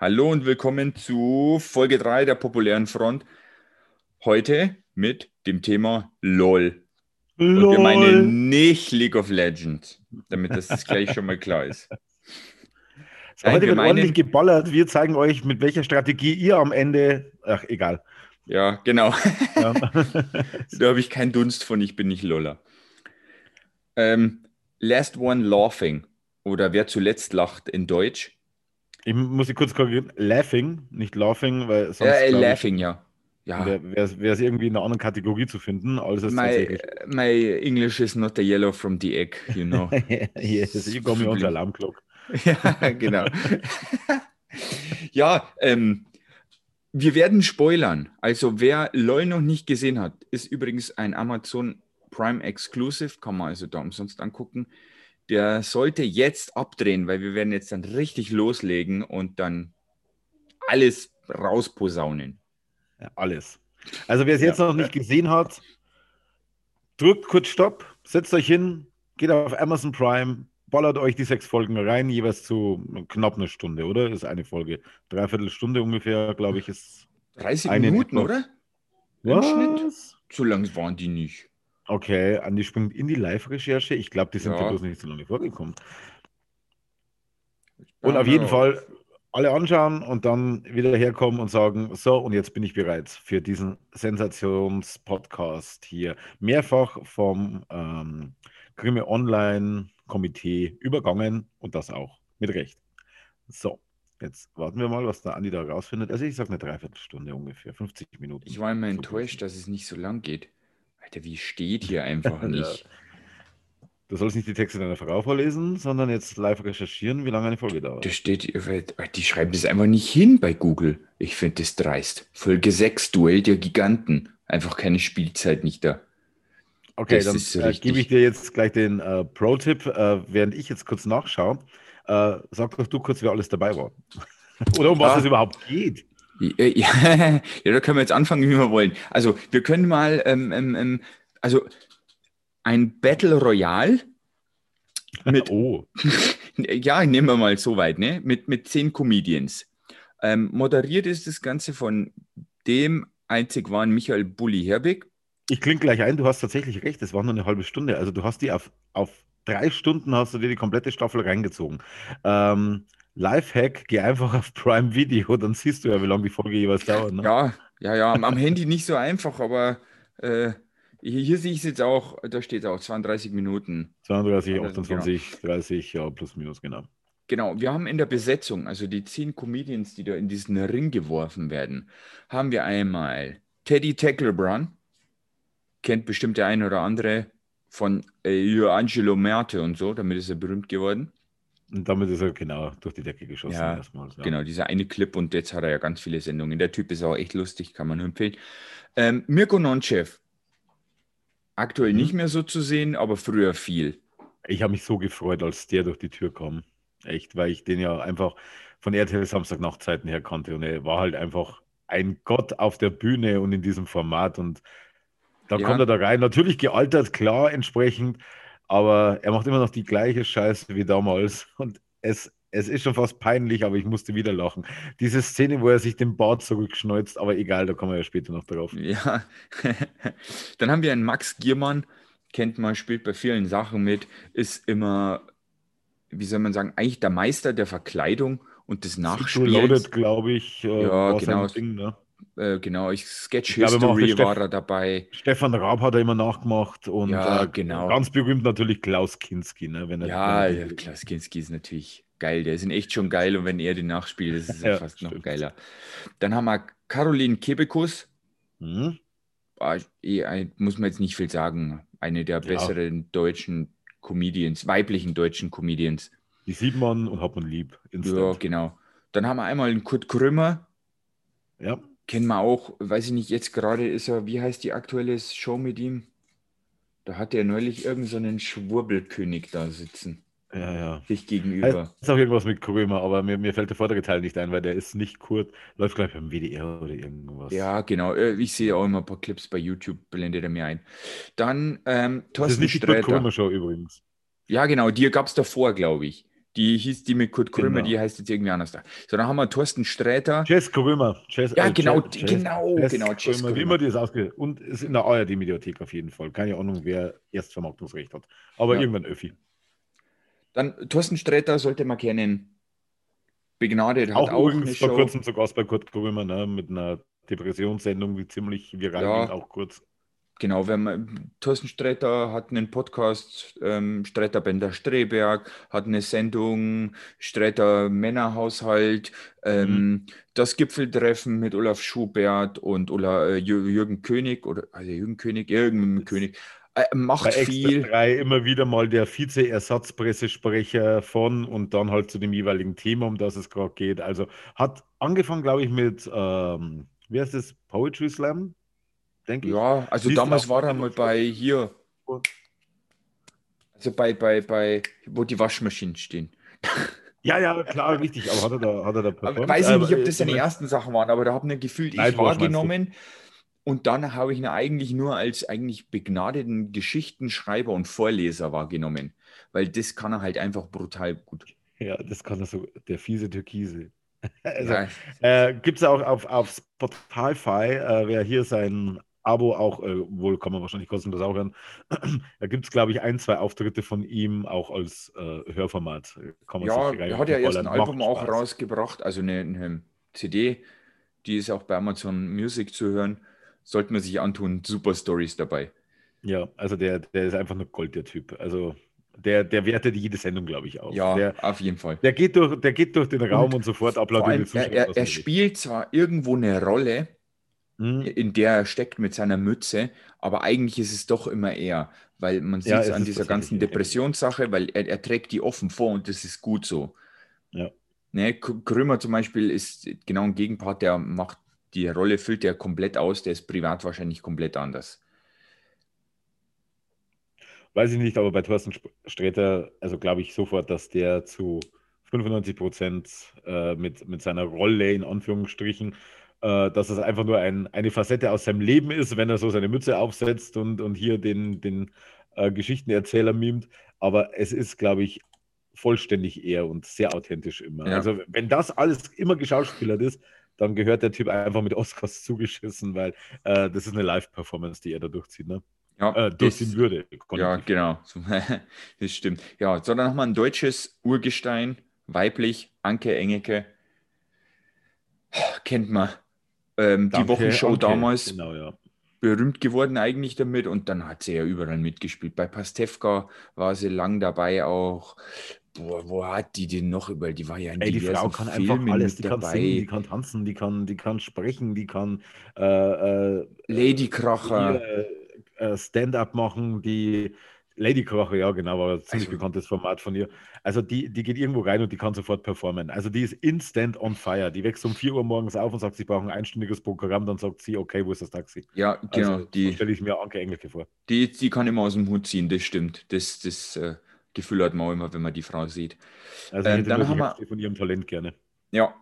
Hallo und willkommen zu Folge 3 der populären Front. Heute mit dem Thema LOL. LOL. Und wir meinen nicht League of Legends, damit das gleich schon mal klar ist. So, heute wird ordentlich geballert. Wir zeigen euch, mit welcher Strategie ihr am Ende. Ach, egal. Ja, genau. Ja. da habe ich keinen Dunst von, ich bin nicht Loller. Ähm, Last One Laughing oder Wer zuletzt lacht in Deutsch ich muss sie kurz korrigieren. Laughing, nicht laughing, weil sonst. Ja, äh, laughing, ich, ja. ja. Wäre es irgendwie in einer anderen Kategorie zu finden, als es my, my English is not the yellow from the egg, you know. yes, you got me on the alarm clock. ja, genau. ja, ähm, wir werden spoilern. Also, wer LOL noch nicht gesehen hat, ist übrigens ein Amazon Prime Exclusive, kann man also da umsonst angucken der sollte jetzt abdrehen, weil wir werden jetzt dann richtig loslegen und dann alles rausposaunen. Ja, alles. Also wer es jetzt ja. noch nicht gesehen hat, drückt kurz Stopp, setzt euch hin, geht auf Amazon Prime, ballert euch die sechs Folgen rein, jeweils zu knapp eine Stunde, oder? Ist eine Folge. Dreiviertel Stunde ungefähr, glaube ich, ist. 30 Minuten, oder? Was? Zu lang waren die nicht. Okay, Andi springt in die Live-Recherche. Ich glaube, die sind ja. bloß nicht so lange vorgekommen. Und auf jeden Fall alle anschauen und dann wieder herkommen und sagen, so, und jetzt bin ich bereit für diesen Sensations-Podcast hier. Mehrfach vom ähm, Grimme Online-Komitee übergangen und das auch mit Recht. So, jetzt warten wir mal, was der Andi da rausfindet. Also ich sage eine Dreiviertelstunde ungefähr, 50 Minuten. Ich war immer so enttäuscht, dass es nicht so lang geht. Alter, wie steht hier einfach nicht? Du sollst nicht die Texte deiner Frau vorlesen, sondern jetzt live recherchieren, wie lange eine Folge dauert. Da steht, die schreiben das einfach nicht hin bei Google. Ich finde das dreist. Folge 6, Duell der Giganten. Einfach keine Spielzeit nicht da. Okay, das dann äh, gebe ich dir jetzt gleich den äh, Pro-Tipp, äh, während ich jetzt kurz nachschaue. Äh, sag doch du kurz, wer alles dabei war. Oder um was es überhaupt geht. Ja, ja, da können wir jetzt anfangen, wie wir wollen. Also, wir können mal, ähm, ähm, ähm also ein Battle Royale mit, oh. ja, nehmen wir mal so weit, ne? Mit, mit zehn Comedians. Ähm, moderiert ist das Ganze von dem einzig waren Michael Bulli Herbig. Ich klinge gleich ein, du hast tatsächlich recht, es war nur eine halbe Stunde. Also du hast die auf, auf drei Stunden hast du dir die komplette Staffel reingezogen. Ähm, Lifehack, geh einfach auf Prime Video, dann siehst du ja, wie lange die Folge jeweils dauert. Ne? Ja, ja, ja, am, am Handy nicht so einfach, aber äh, hier, hier, sehe ich es jetzt auch, da steht es auch 32 Minuten. 32, 28, genau. 30, ja, plus minus, genau. Genau, wir haben in der Besetzung, also die zehn Comedians, die da in diesen Ring geworfen werden, haben wir einmal Teddy Tacklebrun, kennt bestimmt der eine oder andere von äh, Angelo Merte und so, damit ist er berühmt geworden. Und damit ist er genau durch die Decke geschossen. Ja, erstmal, ja. Genau, dieser eine Clip und jetzt hat er ja ganz viele Sendungen. Der Typ ist auch echt lustig, kann man nur empfehlen. Ähm, Mirko Nonchev, aktuell mhm. nicht mehr so zu sehen, aber früher viel. Ich habe mich so gefreut, als der durch die Tür kam. Echt, weil ich den ja einfach von RTL Samstagnachtzeiten her kannte und er war halt einfach ein Gott auf der Bühne und in diesem Format und da ja. kommt er da rein. Natürlich gealtert, klar, entsprechend, aber er macht immer noch die gleiche Scheiße wie damals. Und es, es ist schon fast peinlich, aber ich musste wieder lachen. Diese Szene, wo er sich den Bart zurückschneuzt, aber egal, da kommen wir ja später noch drauf. Ja. Dann haben wir einen Max Giermann, kennt man, spielt bei vielen Sachen mit, ist immer, wie soll man sagen, eigentlich der Meister der Verkleidung und des Nachspiels. glaube ich. Äh, ja, genau. Ding, ne? Äh, genau, ich Sketch ich History war er dabei. Stefan Raab hat er immer nachgemacht und ja, äh, genau. ganz berühmt natürlich Klaus Kinski. Ne, wenn er, ja, ja, Klaus Kinski ist natürlich geil. Der ist echt schon geil und wenn er den nachspielt, ist es ja, fast stimmt. noch geiler. Dann haben wir Caroline Kebekus. Hm? muss man jetzt nicht viel sagen. Eine der besseren deutschen Comedians, weiblichen deutschen Comedians. Die sieht man und hat man lieb. Instant. Ja, genau. Dann haben wir einmal einen Kurt Krümmer. Ja kennen wir auch, weiß ich nicht, jetzt gerade ist er, wie heißt die aktuelle Show mit ihm? Da hat er neulich irgendeinen so Schwurbelkönig da sitzen. Ja, ja. Sich gegenüber. Das ist auch irgendwas mit Krömer, aber mir, mir fällt der vordere Teil nicht ein, weil der ist nicht kurz. Läuft, glaube ich, beim WDR oder irgendwas. Ja, genau. Äh, ich sehe auch immer ein paar Clips bei YouTube, blendet er mir ein. Dann ähm, Thorsten Das ist nicht die Kurt Show übrigens. Ja, genau. Die gab es davor, glaube ich. Die hieß die mit Kurt Krömer, genau. die heißt jetzt irgendwie anders da. So, dann haben wir Thorsten Sträter. Jess Krömer. Jess, ja, äh, genau, Jess, genau, Jess genau. Jess Krömer, wie immer die ist ausge Und ist in der ARD-Mediathek auf jeden Fall. Keine Ahnung, wer Erstvermarktungsrecht hat. Aber ja. irgendwann Öffi. Dann Thorsten Sträter sollte man kennen. Begnadet hat auch, auch übrigens vor kurzem zu Gast bei Kurt Krömer ne, mit einer Depressionssendung, die ziemlich viral ja. ging, auch kurz. Genau, wenn man, Thorsten Stretter hat einen Podcast, ähm, Stretter Bender Streberg, hat eine Sendung, Stretter Männerhaushalt, ähm, mhm. das Gipfeltreffen mit Olaf Schubert und Ola, äh, Jürgen König, oder also Jürgen König, Jürgen König, äh, macht Bei viel. drei immer wieder mal der Vize-Ersatzpressesprecher von und dann halt zu dem jeweiligen Thema, um das es gerade geht. Also hat angefangen, glaube ich, mit, ähm, wie heißt das, Poetry Slam? Denke ich. Ja, also Liest damals war er mal bei hier. Also bei, bei, bei, wo die Waschmaschinen stehen. Ja, ja, klar, richtig. Aber hat er da, hat er da performt? Weiß ich nicht, ob das seine ersten Sachen waren, aber da habe ich gefühlt, ich wahrgenommen. Und dann habe ich ihn eigentlich nur als eigentlich begnadeten Geschichtenschreiber und Vorleser wahrgenommen. Weil das kann er halt einfach brutal gut. Ja, das kann er so, der fiese Türkise. Also, ja. äh, Gibt es auch auf, auf Spotify, äh, wer hier sein Abo auch, äh, wohl kann man wahrscheinlich kostenlos auch hören. da gibt es, glaube ich, ein, zwei Auftritte von ihm auch als äh, Hörformat. Kann man ja, er hat ja erst ein Album auch rausgebracht, also eine, eine, CD, die ist auch bei Amazon Music zu hören. Sollte man sich antun, super Stories dabei. Ja, also der, der ist einfach nur Gold, der Typ. Also der, der wertet jede Sendung, glaube ich, auf. Ja, der, auf jeden Fall. Der geht durch, der geht durch den Raum und, und sofort applaudiert. Er, er, er spielt zwar irgendwo eine Rolle, mhm. in der er steckt mit seiner Mütze, aber eigentlich ist es doch immer er, weil man sieht ja, es an dieser ganzen Depressionssache, weil er, er, trägt die offen vor und das ist gut so. Ja. Ne, Krümmer zum Beispiel ist genau ein Gegenpart, der macht die Rolle, füllt er komplett aus, der ist privat wahrscheinlich komplett anders. Weiß ich nicht, aber bei Thorsten Sträter, also glaube ich sofort, dass der zu 95 Prozent äh, mit, mit seiner Rolle in Anführungsstrichen äh, dass es einfach nur ein, eine Facette aus seinem Leben ist, wenn er so seine Mütze aufsetzt und, und hier den, den äh, Geschichtenerzähler mimt. Aber es ist, glaube ich, vollständig er und sehr authentisch immer. Ja. Also wenn das alles immer geschauspielert ist, dann gehört der Typ einfach mit Oscars zugeschissen, weil äh, das ist eine Live-Performance, die er da durchzieht. Ne? Ja, äh, durchziehen würde. Ja, genau. das stimmt. Ja, sondern nochmal ein deutsches Urgestein, weiblich, Anke Engeke. Kennt man. Ähm, die Wochenshow Anke, damals genau, ja. berühmt geworden eigentlich damit und dann hat sie ja überall mitgespielt. Bei Pastewka war sie lang dabei auch. Boah, wo hat die denn noch überall? Die war ja in Ey, die Frau kann Filmen einfach alles. Die dabei. kann singen, die kann tanzen, die kann, die kann sprechen, die kann äh, äh, Ladykracher. Äh, Stand-up machen, die Lady Kroche, ja, genau, war ein ziemlich also, bekanntes Format von ihr. Also die, die geht irgendwo rein und die kann sofort performen. Also die ist instant on fire. Die wächst um 4 Uhr morgens auf und sagt, sie brauchen ein einstündiges Programm, dann sagt sie, okay, wo ist das Taxi? Ja, genau. Also, die stelle ich mir Anke Engelke vor. Die, die kann immer aus dem Hut ziehen, das stimmt. Das, das äh, Gefühl hat man auch immer, wenn man die Frau sieht. Also ich ähm, dann haben wir von ihrem Talent gerne. Ja,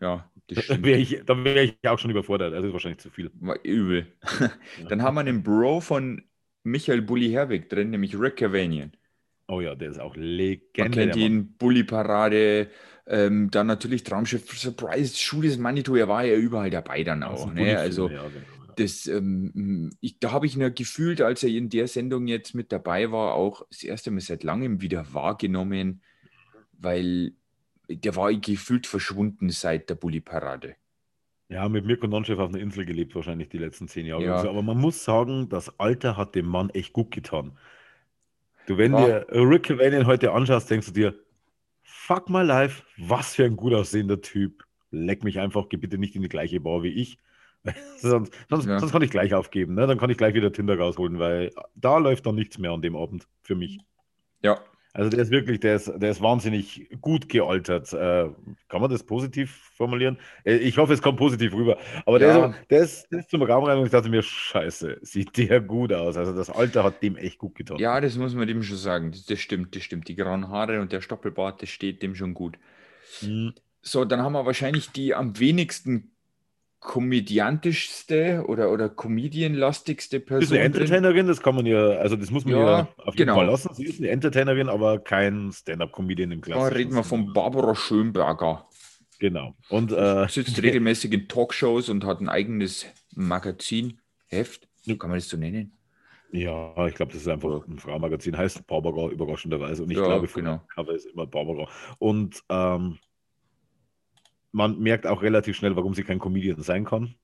ja, das stimmt. Da wäre ich, wär ich auch schon überfordert. Also ist wahrscheinlich zu viel. War übel. dann haben wir einen Bro von Michael Bulli Herwig drin, nämlich Rick Cavanian. Oh ja, der ist auch Legende. Man kennt ihn, Bulli-Parade, ähm, dann natürlich Traumschiff Surprise, Schule des Manitou, er war ja überall dabei dann auch. Ne? Also, ja, genau. das, ähm, ich, da habe ich nur gefühlt, als er in der Sendung jetzt mit dabei war, auch das erste Mal seit langem wieder wahrgenommen, weil der war gefühlt verschwunden seit der Bulli-Parade. Ja, mit Mirko Nonchev auf einer Insel gelebt, wahrscheinlich die letzten zehn Jahre. Ja. So. Aber man muss sagen, das Alter hat dem Mann echt gut getan. Du, wenn ja. dir Rick Cavanian heute anschaust, denkst du dir, fuck my life, was für ein gut aussehender Typ. Leck mich einfach, geh bitte nicht in die gleiche Bar wie ich. sonst, sonst, ja. sonst, kann ich gleich aufgeben. Ne? Dann kann ich gleich wieder Tinder rausholen, weil da läuft dann nichts mehr an dem Abend für mich. Ja, also der ist wirklich, der ist, der ist wahnsinnig gut gealtert. Äh, kann man das positiv formulieren? Äh, ich hoffe, es kommt positiv rüber. Aber der, ja. ist, der, ist, der ist zum Raum rein und ich dachte mir, scheiße, sieht der gut aus. Also das Alter hat dem echt gut getan. Ja, das muss man dem schon sagen. Das, das stimmt, das stimmt. Die grauen Haare und der Stoppelbart, das steht dem schon gut. Mhm. So, dann haben wir wahrscheinlich die am wenigsten komödiantischste oder, oder comedianlastigste Person. Ist eine Entertainerin, das kann man ja, also das muss man ja, ja auf jeden genau. Fall lassen. Sie ist eine Entertainerin, aber kein Stand-up-Comedian im klassischen Da reden wir von Barbara Schönberger. Genau. Und äh, sitzt regelmäßig in Talkshows und hat ein eigenes Magazin, Heft, kann man das so nennen? Ja, ich glaube, das ist einfach ein Frauenmagazin, heißt Barbara überraschenderweise. Und ich ja, glaube, genau. Cover ist immer Barbara. Und ähm, man merkt auch relativ schnell, warum sie kein Comedian sein kann.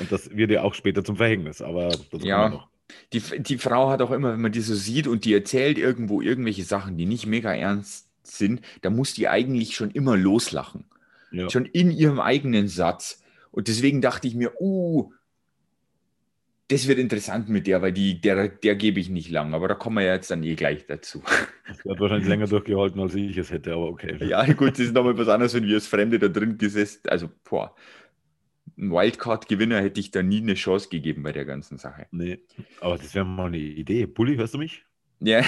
Und das wird ja auch später zum Verhängnis, aber das ja. noch. Die, die Frau hat auch immer, wenn man die so sieht und die erzählt irgendwo irgendwelche Sachen, die nicht mega ernst sind, da muss die eigentlich schon immer loslachen. Ja. Schon in ihrem eigenen Satz. Und deswegen dachte ich mir, uh, das wird interessant mit der, weil die, der, der gebe ich nicht lang, aber da kommen wir ja jetzt dann eh gleich dazu. Das hat wahrscheinlich länger durchgehalten, als ich es hätte, aber okay. Ja, gut, das ist nochmal was anderes, wenn wir als Fremde da drin gesessen, also boah, ein Wildcard-Gewinner hätte ich da nie eine Chance gegeben bei der ganzen Sache. Nee, aber das wäre mal eine Idee. Bulli, hörst du mich? Ja.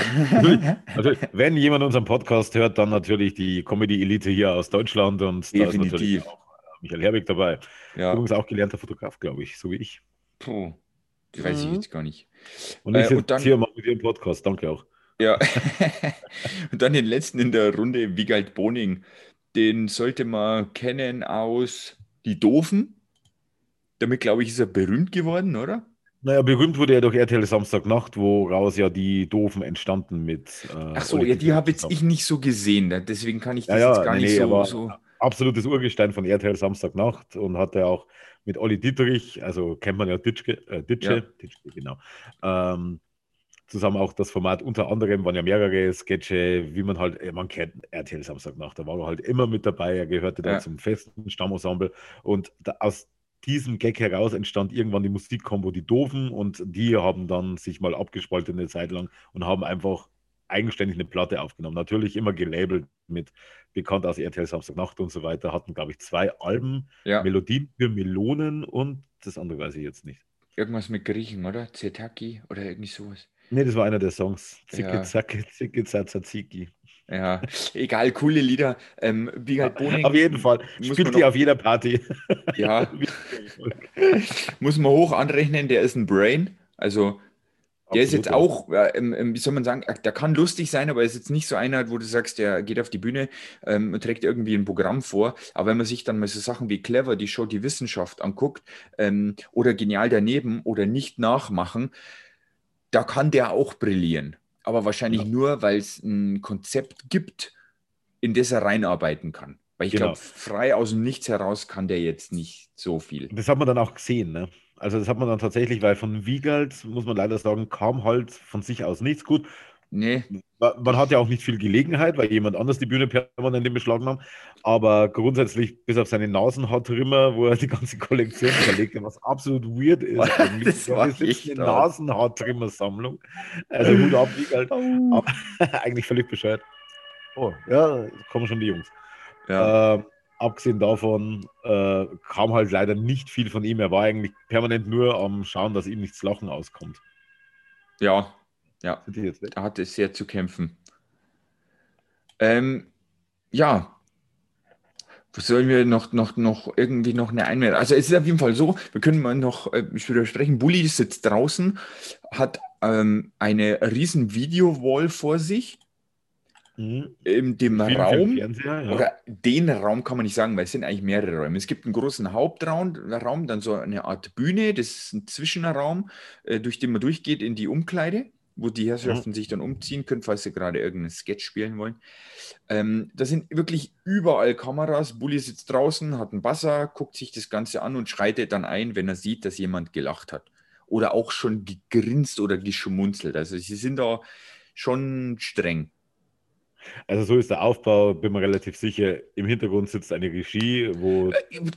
Also, wenn jemand unseren Podcast hört, dann natürlich die Comedy-Elite hier aus Deutschland und Definitiv. da ist natürlich auch Michael Herwig dabei. Ja. Übrigens auch gelernter Fotograf, glaube ich, so wie ich. Puh. Weiß mhm. ich jetzt gar nicht. Und ich äh, und dann, hier mal mit Ihrem Podcast, danke auch. Ja. und dann den letzten in der Runde, Wiegald Boning. Den sollte man kennen aus Die Doofen. Damit, glaube ich, ist er berühmt geworden, oder? Naja, berühmt wurde er durch RTL Samstagnacht, woraus ja die Doofen entstanden mit. Äh, Ach so, ja, die habe jetzt ich nicht so gesehen, deswegen kann ich das ja, jetzt gar nee, nicht so, so. Absolutes Urgestein von RTL Samstagnacht und hatte auch mit Olli Dietrich, also kennt man ja Ditschke, äh, Ditsche, ja. Ditschke, genau. Ähm, zusammen auch das Format, unter anderem waren ja mehrere Sketche, wie man halt, man kennt RTL Samstagnacht, da war er halt immer mit dabei, er gehörte ja. da zum festen Stammensemble und da, aus diesem Gag heraus entstand irgendwann die Musikkombo Die Doofen und die haben dann sich mal abgespalten eine Zeit lang und haben einfach eigenständig eine Platte aufgenommen. Natürlich immer gelabelt mit bekannt aus RTL Samstagnacht und so weiter. Hatten, glaube ich, zwei Alben, ja. Melodien für Melonen und das andere weiß ich jetzt nicht. Irgendwas mit Griechen, oder? Zetaki oder irgendwie sowas. Nee, das war einer der Songs. Zicke, ja. zacke, zicke, zazaziki. Ja, egal, coole Lieder. Ähm, halt Boning, auf jeden Fall. Spielt die auf jeder Party. Ja. muss man hoch anrechnen, der ist ein Brain. Also der ist jetzt auch, wie soll man sagen, der kann lustig sein, aber ist jetzt nicht so einer, wo du sagst, der geht auf die Bühne ähm, und trägt irgendwie ein Programm vor. Aber wenn man sich dann mal so Sachen wie Clever, die Show Die Wissenschaft anguckt ähm, oder Genial daneben oder nicht nachmachen, da kann der auch brillieren. Aber wahrscheinlich ja. nur, weil es ein Konzept gibt, in das er reinarbeiten kann. Weil ich genau. glaube, frei aus dem Nichts heraus kann der jetzt nicht so viel. Das hat man dann auch gesehen, ne? Also das hat man dann tatsächlich, weil von Wiegald, muss man leider sagen, kam halt von sich aus nichts gut. Nee. Man hat ja auch nicht viel Gelegenheit, weil jemand anders die Bühne permanent in Beschlag nahm. Aber grundsätzlich, bis auf seine Nasenhaartrimmer, wo er die ganze Kollektion verlegt hat, was absolut weird ist. das war echt eine Nasenhaartrimmer-Sammlung. Also Hut ab, Wiegald. Oh. eigentlich völlig bescheuert. Oh, ja, kommen schon die Jungs. Ja. Äh, abgesehen davon äh, kam halt leider nicht viel von ihm. Er war eigentlich permanent nur am Schauen, dass ihm nichts Lachen auskommt. Ja, ja. Da hat es sehr zu kämpfen. Ähm, ja. Was sollen wir noch, noch, noch irgendwie noch eine Einmeldung? Also es ist auf jeden Fall so, wir können mal noch äh, sprechen, Bulli sitzt draußen, hat ähm, eine riesen Video-Wall vor sich Mhm. In dem Raum, ja. oder den Raum kann man nicht sagen, weil es sind eigentlich mehrere Räume. Es gibt einen großen Hauptraum, Raum, dann so eine Art Bühne, das ist ein Zwischenraum, äh, durch den man durchgeht in die Umkleide, wo die Herrschaften mhm. sich dann umziehen können, falls sie gerade irgendeinen Sketch spielen wollen. Ähm, da sind wirklich überall Kameras. Bulli sitzt draußen, hat einen Basser, guckt sich das Ganze an und schreitet dann ein, wenn er sieht, dass jemand gelacht hat. Oder auch schon gegrinst oder geschmunzelt. Also sie sind da schon streng. Also so ist der Aufbau, bin mir relativ sicher. Im Hintergrund sitzt eine Regie, wo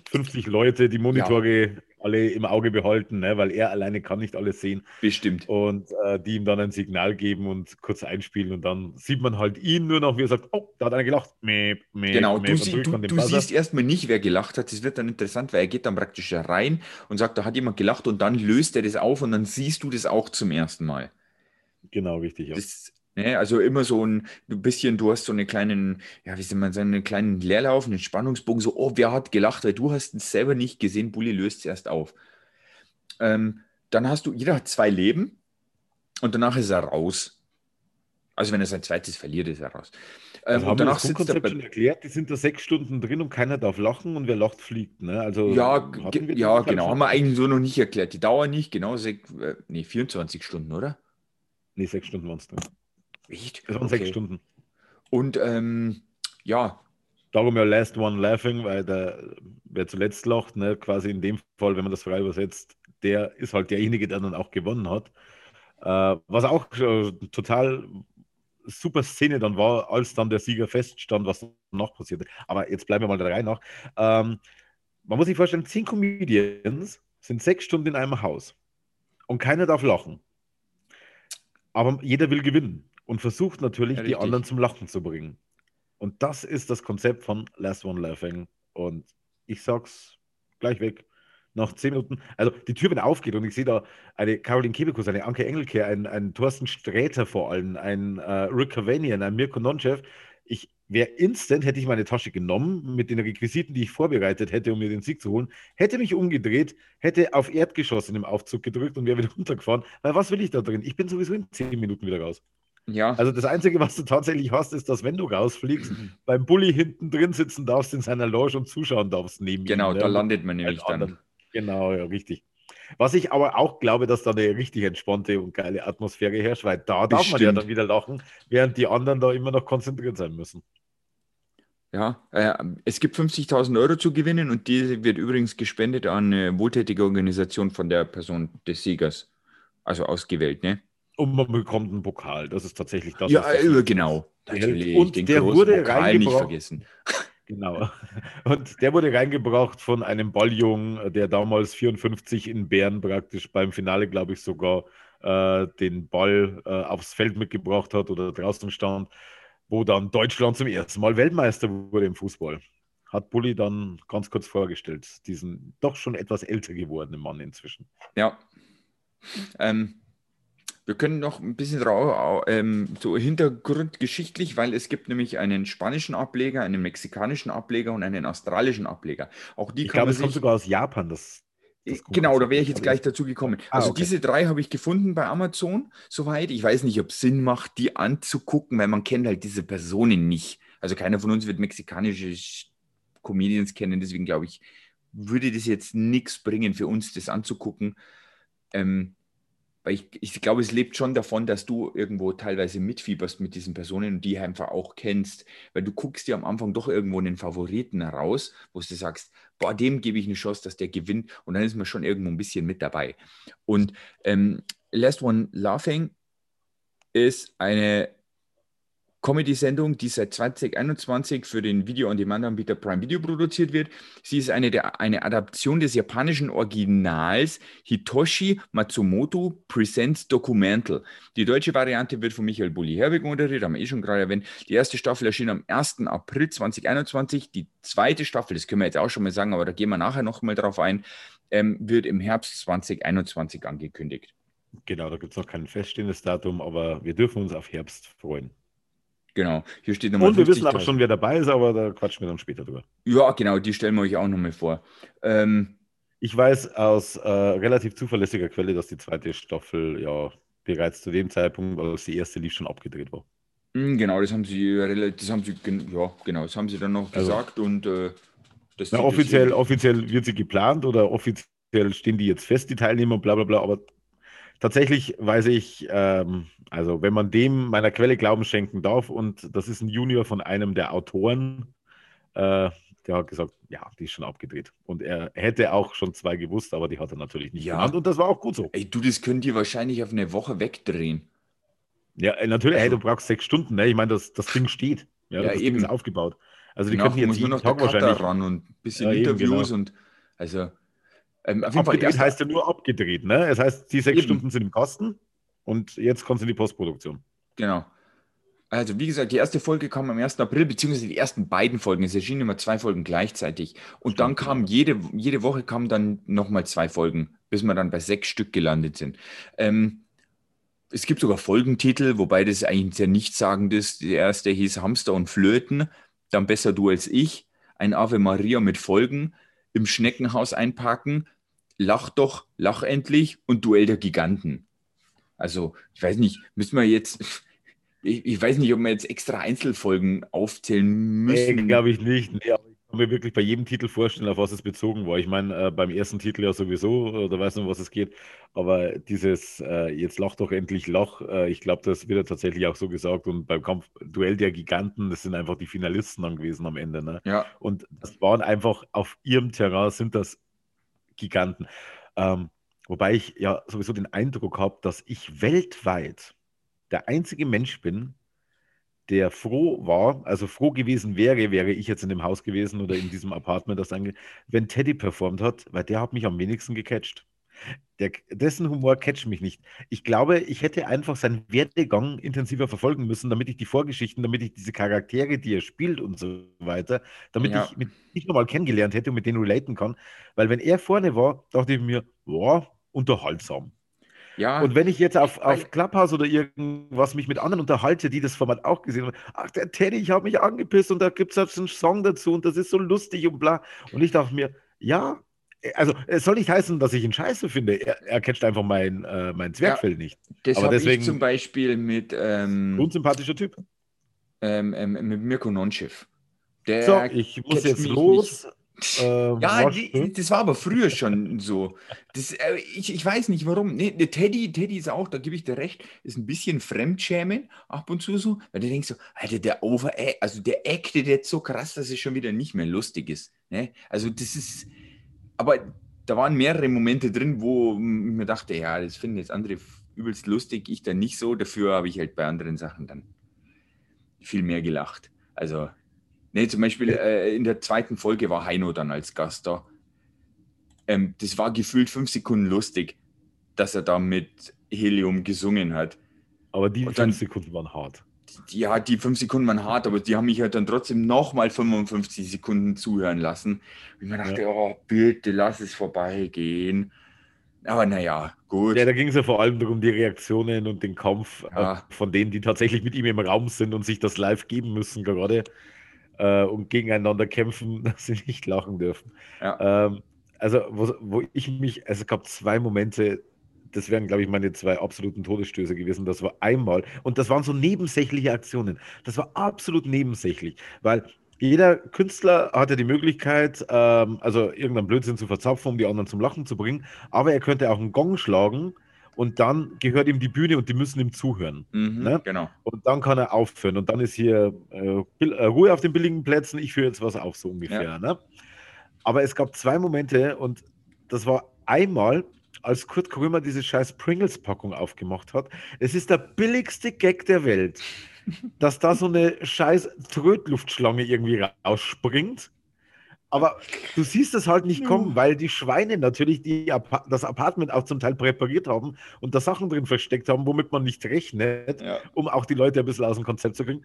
50 äh, Leute die Monitore ja. alle im Auge behalten, ne, weil er alleine kann nicht alles sehen. Bestimmt. Und äh, die ihm dann ein Signal geben und kurz einspielen und dann sieht man halt ihn nur noch, wie er sagt, oh, da hat einer gelacht. Mäh, mäh, genau, mäh, du, sie, du, du siehst erstmal nicht, wer gelacht hat. Das wird dann interessant, weil er geht dann praktisch rein und sagt, da hat jemand gelacht und dann löst er das auf und dann siehst du das auch zum ersten Mal. Genau, richtig. Ja. Das Ne? Also immer so ein bisschen, du hast so einen kleinen, ja, wie soll man sagen, einen kleinen Leerlauf, einen Spannungsbogen, so, oh, wer hat gelacht, weil du hast es selber nicht gesehen, Bulli löst es erst auf. Ähm, dann hast du, jeder hat zwei Leben und danach ist er raus. Also wenn er sein zweites verliert, ist er raus. Ähm, also haben danach wir das Grundkonzept schon erklärt, die sind da sechs Stunden drin und keiner darf lachen und wer lacht, fliegt. Ne? Also ja, ja genau, haben wir eigentlich so noch nicht erklärt. Die Dauer nicht, genau, sech, äh, nee, 24 Stunden, oder? Nee, sechs Stunden waren es drin. Echt? Das waren okay. sechs Stunden. Und ähm, ja. Darum ja Last One Laughing, weil der, wer zuletzt lacht, ne, quasi in dem Fall, wenn man das frei übersetzt, der ist halt derjenige, der dann auch gewonnen hat. Äh, was auch äh, total super Szene dann war, als dann der Sieger feststand, was noch passierte. Aber jetzt bleiben wir mal der Reihe nach. Ähm, man muss sich vorstellen, zehn Comedians sind sechs Stunden in einem Haus und keiner darf lachen. Aber jeder will gewinnen und versucht natürlich, ja, die anderen zum Lachen zu bringen. Und das ist das Konzept von Last One Laughing. Und ich sag's gleich weg. Nach zehn Minuten, also die Tür, wenn aufgeht und ich sehe da eine Caroline Kebekus, eine Anke Engelke, ein, ein Thorsten Sträter vor allem, ein äh, Rick Cavanian, ein Mirko Nonchev, ich wäre instant, hätte ich meine Tasche genommen mit den Requisiten, die ich vorbereitet hätte, um mir den Sieg zu holen, hätte mich umgedreht, hätte auf Erdgeschoss in dem Aufzug gedrückt und wäre wieder runtergefahren. Weil was will ich da drin? Ich bin sowieso in zehn Minuten wieder raus. Ja. Also das Einzige, was du tatsächlich hast, ist, dass wenn du rausfliegst, mhm. beim Bulli hinten drin sitzen darfst in seiner Loge und zuschauen darfst neben Genau, ihm, da ja, landet man nämlich dann. Genau, ja, richtig. Was ich aber auch glaube, dass da eine richtig entspannte und geile Atmosphäre herrscht, weil da darf Bestimmt. man ja dann wieder lachen, während die anderen da immer noch konzentriert sein müssen. Ja, äh, es gibt 50.000 Euro zu gewinnen und die wird übrigens gespendet an eine wohltätige Organisation von der Person des Siegers, also ausgewählt, ne? Und man bekommt einen Pokal. Das ist tatsächlich das. Ja, äh, genau. Natürlich. Und Den der wurde Pokal nicht vergessen. Genau. Und der wurde reingebracht von einem Balljungen, der damals 54 in Bern praktisch beim Finale, glaube ich, sogar äh, den Ball äh, aufs Feld mitgebracht hat oder draußen stand, wo dann Deutschland zum ersten Mal Weltmeister wurde im Fußball. Hat Bulli dann ganz kurz vorgestellt, diesen doch schon etwas älter gewordenen Mann inzwischen. Ja. Ähm, wir können noch ein bisschen drauf, ähm, so hintergrundgeschichtlich, weil es gibt nämlich einen spanischen Ableger, einen mexikanischen Ableger und einen australischen Ableger. Auch die ich glaube, es kommt sogar aus Japan, das Genau, da wäre ich jetzt gleich dazu gekommen. Ah, also okay. diese drei habe ich gefunden bei Amazon, soweit. Ich weiß nicht, ob es Sinn macht, die anzugucken, weil man kennt halt diese Personen nicht. Also keiner von uns wird mexikanische Comedians kennen, deswegen glaube ich, würde das jetzt nichts bringen für uns, das anzugucken. Ähm, weil ich, ich glaube, es lebt schon davon, dass du irgendwo teilweise mitfieberst mit diesen Personen und die einfach auch kennst, weil du guckst dir am Anfang doch irgendwo einen Favoriten heraus, wo du sagst, boah, dem gebe ich eine Chance, dass der gewinnt und dann ist man schon irgendwo ein bisschen mit dabei. Und ähm, Last One Laughing ist eine Comedy-Sendung, die seit 2021 für den Video-on-Demand-Anbieter Prime Video produziert wird. Sie ist eine, der, eine Adaption des japanischen Originals Hitoshi Matsumoto Presents Documental. Die deutsche Variante wird von Michael Bulli-Herbig moderiert, haben wir eh schon gerade erwähnt. Die erste Staffel erschien am 1. April 2021. Die zweite Staffel, das können wir jetzt auch schon mal sagen, aber da gehen wir nachher noch mal drauf ein, ähm, wird im Herbst 2021 angekündigt. Genau, da gibt es noch kein feststehendes Datum, aber wir dürfen uns auf Herbst freuen. Genau, hier steht nochmal. Und wir wissen auch schon, wer dabei ist, aber da quatschen wir dann später drüber. Ja, genau, die stellen wir euch auch nochmal vor. Ähm, ich weiß aus äh, relativ zuverlässiger Quelle, dass die zweite Staffel ja bereits zu dem Zeitpunkt, als die erste lief, schon abgedreht war. Hm, genau, das haben sie, das haben sie, ja, genau, das haben sie dann noch also, gesagt und äh, das. Na, offiziell, offiziell wird sie geplant oder offiziell stehen die jetzt fest, die Teilnehmer, bla bla bla, aber tatsächlich weiß ich, ähm, also wenn man dem meiner Quelle Glauben schenken darf, und das ist ein Junior von einem der Autoren, äh, der hat gesagt, ja, die ist schon abgedreht. Und er hätte auch schon zwei gewusst, aber die hat er natürlich nicht ja. genannt. Und das war auch gut so. Ey, du, das könnt ihr wahrscheinlich auf eine Woche wegdrehen. Ja, äh, natürlich, also, hey, du brauchst sechs Stunden, ne? Ich meine, das, das Ding steht. Ja, ja das eben. Ding ist aufgebaut. Also die genau, könnten jetzt jeden Tag wahrscheinlich ran und ein bisschen ja, Interviews genau. und also ähm, abgedreht heißt ja nur abgedreht, ne? Es heißt, die sechs Eben. Stunden sind im Kosten und jetzt kommt es in die Postproduktion. Genau. Also, wie gesagt, die erste Folge kam am 1. April, beziehungsweise die ersten beiden Folgen. Es erschienen immer zwei Folgen gleichzeitig. Und dann kam jede, jede Woche kamen dann nochmal zwei Folgen, bis wir dann bei sechs Stück gelandet sind. Ähm, es gibt sogar Folgentitel, wobei das eigentlich sehr nichtssagend ist. Der erste hieß Hamster und Flöten, dann Besser du als ich, ein Ave Maria mit Folgen, im Schneckenhaus einpacken, Lach doch, lach endlich und Duell der Giganten. Also, ich weiß nicht, müssen wir jetzt, ich, ich weiß nicht, ob wir jetzt extra Einzelfolgen aufzählen müssen. Nee, glaube ich nicht. Nee, aber kann mir wirklich bei jedem Titel vorstellen, auf was es bezogen war. Ich meine, äh, beim ersten Titel ja sowieso, da weiß man, was es geht. Aber dieses äh, Jetzt lach doch endlich Loch, äh, ich glaube, das wird ja tatsächlich auch so gesagt. Und beim Kampf Duell der Giganten, das sind einfach die Finalisten dann gewesen am Ende. Ne? Ja. Und das waren einfach auf ihrem Terrain sind das Giganten. Ähm, wobei ich ja sowieso den Eindruck habe, dass ich weltweit der einzige Mensch bin, der froh war, also froh gewesen wäre, wäre ich jetzt in dem Haus gewesen oder in diesem Apartment, das angeht, wenn Teddy performt hat, weil der hat mich am wenigsten gecatcht. Der, dessen Humor catcht mich nicht. Ich glaube, ich hätte einfach seinen Werdegang intensiver verfolgen müssen, damit ich die Vorgeschichten, damit ich diese Charaktere, die er spielt und so weiter, damit ja. ich mit nicht nochmal kennengelernt hätte und mit denen relaten kann. Weil wenn er vorne war, dachte ich mir, boah, unterhaltsam. Ja. Und wenn ich jetzt auf, auf Clubhouse oder irgendwas mich mit anderen unterhalte, die das Format auch gesehen haben, ach, der Teddy, ich habe mich angepisst und da gibt es jetzt einen Song dazu und das ist so lustig und bla. Und ich dachte mir, ja, also es soll nicht heißen, dass ich ihn scheiße finde. Er, er catcht einfach mein, äh, mein Zwergfell ja, nicht. Das habe ich zum Beispiel mit ähm, unsympathischer Typ. Ähm, ähm, mit Mirko Nonchef. so, ich muss jetzt los. Nicht. Äh, ja, die, das war aber früher schon so. Das, äh, ich, ich weiß nicht warum. Nee, Teddy, Teddy ist auch, da gebe ich dir recht, ist ein bisschen Fremdschämen ab und zu so, weil du denkst so, Alter, der Over, also der actet jetzt so krass, dass es schon wieder nicht mehr lustig ist. Ne? Also das ist, aber da waren mehrere Momente drin, wo ich mir dachte, ja, das finden jetzt andere übelst lustig, ich dann nicht so. Dafür habe ich halt bei anderen Sachen dann viel mehr gelacht. Also Nee, zum Beispiel äh, in der zweiten Folge war Heino dann als Gast da. Ähm, das war gefühlt fünf Sekunden lustig, dass er da mit Helium gesungen hat. Aber die dann, fünf Sekunden waren hart. Ja, die fünf Sekunden waren hart, aber die haben mich halt dann trotzdem nochmal 55 Sekunden zuhören lassen. Und ich mir dachte, ja. oh, bitte lass es vorbeigehen. Aber naja, gut. Ja, da ging es ja vor allem darum, die Reaktionen und den Kampf ja. äh, von denen, die tatsächlich mit ihm im Raum sind und sich das live geben müssen gerade äh, und gegeneinander kämpfen, dass sie nicht lachen dürfen. Ja. Ähm, also, wo, wo, ich mich, also es gab zwei Momente, das wären, glaube ich, meine zwei absoluten Todesstöße gewesen. Das war einmal, und das waren so nebensächliche Aktionen. Das war absolut nebensächlich, weil jeder Künstler hatte die Möglichkeit, ähm, also irgendeinen Blödsinn zu verzapfen, um die anderen zum Lachen zu bringen, aber er könnte auch einen Gong schlagen und dann gehört ihm die Bühne und die müssen ihm zuhören. Mhm, ne? Genau. Und dann kann er aufhören und dann ist hier äh, äh, Ruhe auf den billigen Plätzen, ich führe jetzt was auf, so ungefähr. Ja. Ne? Aber es gab zwei Momente und das war einmal, als Kurt Krömer diese scheiß Pringles-Packung aufgemacht hat. Es ist der billigste Gag der Welt, dass da so eine scheiß Trödluftschlange irgendwie rausspringt aber du siehst es halt nicht kommen, weil die Schweine natürlich die, das Apartment auch zum Teil präpariert haben und da Sachen drin versteckt haben, womit man nicht rechnet, ja. um auch die Leute ein bisschen aus dem Konzept zu kriegen.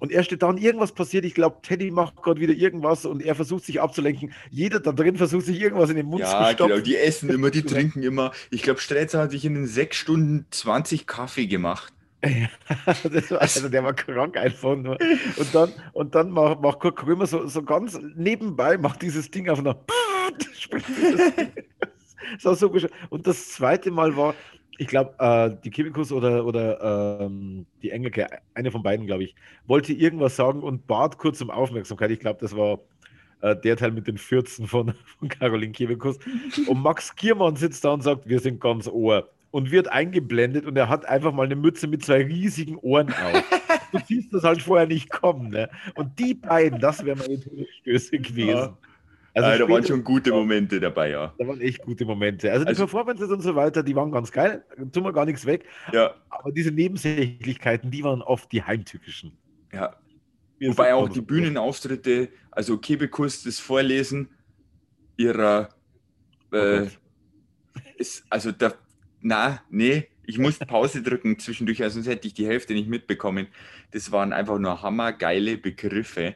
Und er steht da und irgendwas passiert. Ich glaube, Teddy macht gerade wieder irgendwas und er versucht sich abzulenken. Jeder da drin versucht sich irgendwas in den Mund ja, zu stopfen. Genau, die essen immer, die trinken immer. Ich glaube, Strätzer hat sich in den sechs Stunden 20 Kaffee gemacht. Ja, war, also der war krank einfach nur. Und dann, und dann macht, macht Kurt Krömer so, so ganz nebenbei, macht dieses Ding auf dann das so Und das zweite Mal war, ich glaube, äh, die Kibikus oder, oder ähm, die Engelke, eine von beiden, glaube ich, wollte irgendwas sagen und bat kurz um Aufmerksamkeit. Ich glaube, das war äh, der Teil mit den Fürzen von, von Caroline Kibikus. Und Max Giermann sitzt da und sagt, wir sind ganz Ohr und wird eingeblendet und er hat einfach mal eine Mütze mit zwei riesigen Ohren auf. du siehst das halt vorher nicht kommen. Ne? Und die beiden, das wären meine Todesstöße gewesen. Ja. Also ja, da waren schon gute Momente dabei, ja. Da waren echt gute Momente. Also die also, Performances und so weiter, die waren ganz geil. Tun wir gar nichts weg. Ja. Aber diese Nebensächlichkeiten, die waren oft die heimtückischen. Ja. Mir Wobei auch die Bühnenauftritte, also Kebekus, das Vorlesen ihrer, oh äh, ist, also da, na, nee, ich musste Pause drücken zwischendurch, also sonst hätte ich die Hälfte nicht mitbekommen. Das waren einfach nur hammergeile Begriffe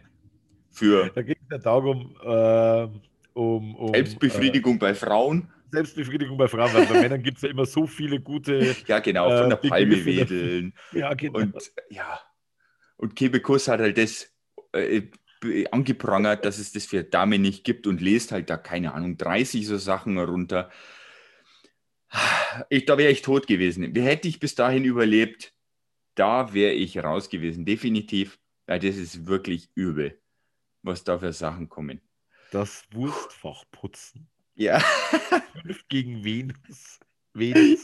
für. Da ging es ja darum, äh, um, um Selbstbefriedigung äh, bei Frauen. Selbstbefriedigung bei Frauen, weil bei Männern gibt es ja immer so viele gute. Ja, genau, von der äh, Palme wedeln. Ja, genau. Und ja. Und Kebekus hat halt das äh, angeprangert, dass es das für Damen nicht gibt und lest halt da, keine Ahnung, 30 so Sachen runter. Ich, da wäre ich tot gewesen. Wie hätte ich bis dahin überlebt? Da wäre ich raus gewesen, definitiv. Weil das ist wirklich übel, was da für Sachen kommen. Das Wurstfach putzen. Ja. Fünf gegen Venus. Venus.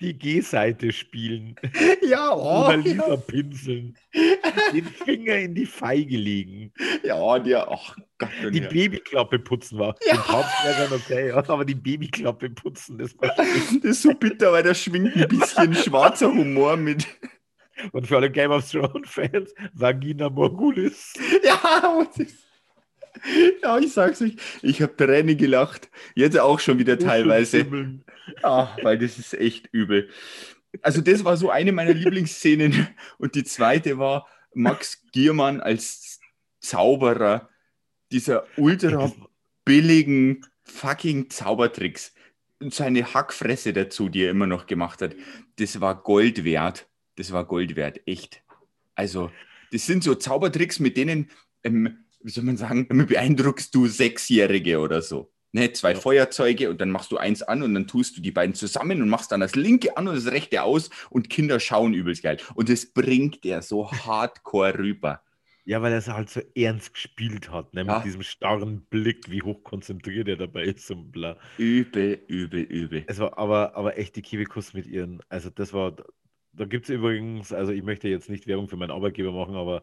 Die G-Seite spielen. Ja, oh. Oder Lisa pinseln. Den Finger in die Feige legen. Ja, der, ach Gott. Die ja. Babyklappe putzen war. Ja. Den okay, aber die Babyklappe putzen, das war Das ist so bitter, weil da schwingt ein bisschen schwarzer Humor mit. Und für alle Game of Thrones Fans, Vagina Morgulis. Ja, ja, ich sag's euch, ich habe Tränen gelacht. Jetzt auch schon wieder teilweise. Ach, weil das ist echt übel. Also, das war so eine meiner Lieblingsszenen. Und die zweite war Max Giermann als Zauberer dieser ultra billigen fucking Zaubertricks. Und seine Hackfresse dazu, die er immer noch gemacht hat, das war Gold wert das war Gold wert, echt. Also, das sind so Zaubertricks, mit denen, ähm, wie soll man sagen, beeindruckst du Sechsjährige oder so. Ne, zwei ja. Feuerzeuge und dann machst du eins an und dann tust du die beiden zusammen und machst dann das linke an und das rechte aus und Kinder schauen übelst geil. Und das bringt der so hardcore rüber. Ja, weil er es halt so ernst gespielt hat, ne? Ja. mit diesem starren Blick, wie hoch konzentriert er dabei ist und bla. Übel, übel, übel. Es war aber, aber echt die Kiwikus mit ihren, also das war, da gibt es übrigens, also ich möchte jetzt nicht Werbung für meinen Arbeitgeber machen, aber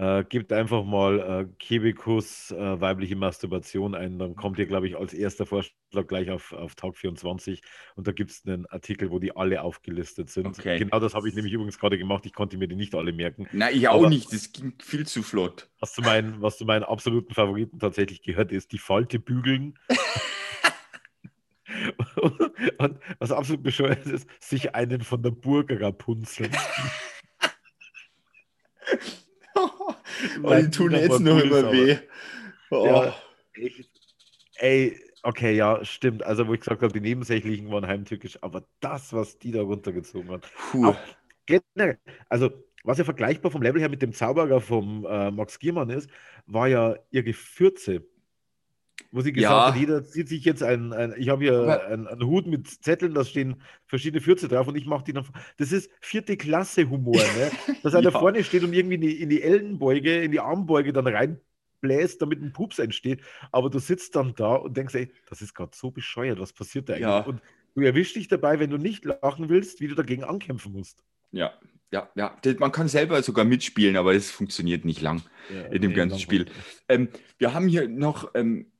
äh, gebt einfach mal äh, Kebekus äh, weibliche Masturbation ein, dann kommt ihr, glaube ich, als erster Vorschlag gleich auf, auf Tag 24 und da gibt es einen Artikel, wo die alle aufgelistet sind. Okay. Genau das habe ich nämlich übrigens gerade gemacht, ich konnte mir die nicht alle merken. Nein, ich auch Aber nicht, das ging viel zu flott. Was zu, meinen, was zu meinen absoluten Favoriten tatsächlich gehört, ist die Falte bügeln. Und was absolut bescheuert ist, sich einen von der Burg rapunzeln. oh, die tun jetzt noch immer weh. Oh. Ja, ich, ey, okay, ja, stimmt. Also, wo ich gesagt habe, die Nebensächlichen waren heimtückisch, aber das, was die da runtergezogen hat. Auch, also, was ja vergleichbar vom Level her mit dem Zauberer vom äh, Max Giermann ist, war ja ihre Fürze wo sie gesagt ja. hat, jeder zieht sich jetzt ein, ein ich habe hier einen, einen, Hut mit Zetteln, da stehen verschiedene Fürze drauf und ich mache die dann. Das ist vierte Klasse Humor, ne? Dass einer ja. vorne steht und irgendwie in die, in die Ellenbeuge, in die Armbeuge dann reinbläst, damit ein Pups entsteht. Aber du sitzt dann da und denkst, ey, das ist gerade so bescheuert, was passiert da eigentlich? Ja. Und du erwischst dich dabei, wenn du nicht lachen willst, wie du dagegen ankämpfen musst. Ja, ja, ja. Man kann selber sogar mitspielen, aber es funktioniert nicht lang ja, in dem nee, ganzen Spiel. Ähm, wir haben hier noch ähm,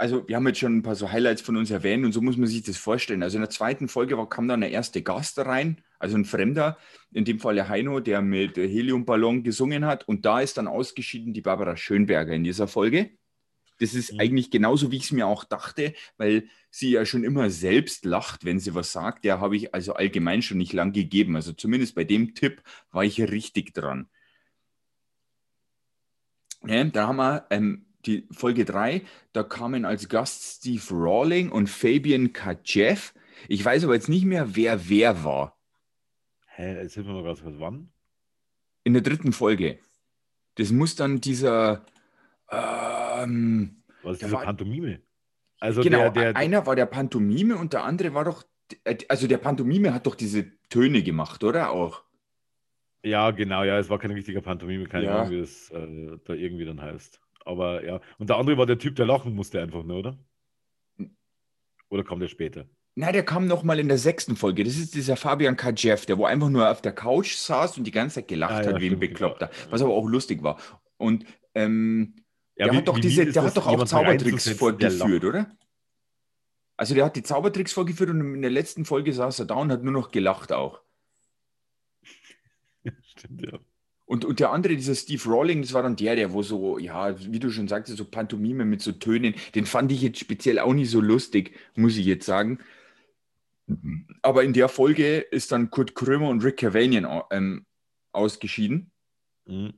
also wir haben jetzt schon ein paar so Highlights von uns erwähnt und so muss man sich das vorstellen. Also in der zweiten Folge war, kam dann der erste Gast rein, also ein Fremder, in dem Fall der Heino, der mit Heliumballon gesungen hat und da ist dann ausgeschieden die Barbara Schönberger in dieser Folge. Das ist mhm. eigentlich genauso, wie ich es mir auch dachte, weil sie ja schon immer selbst lacht, wenn sie was sagt. Der habe ich also allgemein schon nicht lang gegeben. Also zumindest bei dem Tipp war ich richtig dran. Ja, da haben wir ähm, die Folge 3, da kamen als Gast Steve Rawling und Fabian Kajev. Ich weiß aber jetzt nicht mehr, wer wer war. Hä, jetzt sind wir mal ganz kurz, wann? In der dritten Folge. Das muss dann dieser. Ähm, Was ist diese war, Pantomime? Also genau, der, der, einer war der Pantomime und der andere war doch. Also der Pantomime hat doch diese Töne gemacht, oder auch? Ja, genau, ja, es war kein richtiger Pantomime, keine ja. Ahnung, wie es äh, da irgendwie dann heißt. Aber ja. Und der andere war der Typ, der lachen musste einfach nur, oder? Oder kam der später? Nein, der kam noch mal in der sechsten Folge. Das ist dieser Fabian Kajev, der wo einfach nur auf der Couch saß und die ganze Zeit gelacht ah, ja, hat wie ein genau. Bekloppter. Genau. Was aber auch lustig war. Und ähm, ja, der wie, hat doch diese, der hat doch auch Zaubertricks vorgeführt, oder? Also der hat die Zaubertricks vorgeführt und in der letzten Folge saß er da und hat nur noch gelacht auch. Stimmt, ja. Und, und der andere, dieser Steve Rawling, das war dann der, der wo so, ja, wie du schon sagst, so Pantomime mit so Tönen, den fand ich jetzt speziell auch nicht so lustig, muss ich jetzt sagen. Aber in der Folge ist dann Kurt Krömer und Rick Cavanian ähm, ausgeschieden. Mhm.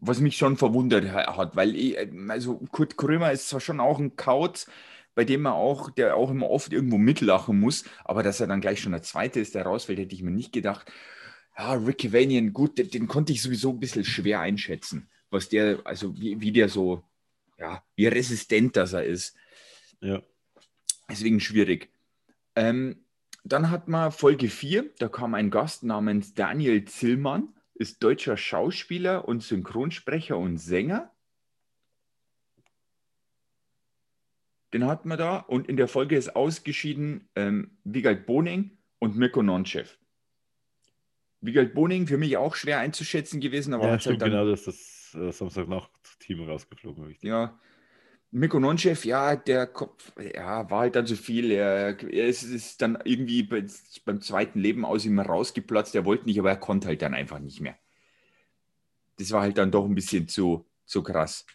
Was mich schon verwundert hat, weil ich, also Kurt Krömer ist zwar schon auch ein Kauz, bei dem man auch, der auch immer oft irgendwo mitlachen muss, aber dass er dann gleich schon der Zweite ist, der rausfällt, hätte ich mir nicht gedacht. Ja, Ricky Vanian, gut, den, den, konnte ich sowieso ein bisschen schwer einschätzen, was der, also wie, wie der so, ja, wie resistent das er ist. Ja. Deswegen schwierig. Ähm, dann hat man Folge 4, da kam ein Gast namens Daniel Zillmann, ist deutscher Schauspieler und Synchronsprecher und Sänger. Den hat man da und in der Folge ist ausgeschieden ähm, Wiegald Boning und Mirko Nonchev. Wiegald Boning für mich auch schwer einzuschätzen gewesen, aber ja, hat stimmt, halt dann, genau, dass das äh, Samstagnacht-Team rausgeflogen. Richtig. Ja, Mirko Nonchev, ja, der Kopf, ja, war halt dann so viel. Er, er ist, ist, dann irgendwie beim zweiten Leben aus ihm rausgeplatzt. Er wollte nicht, aber er konnte halt dann einfach nicht mehr. Das war halt dann doch ein bisschen zu, zu krass.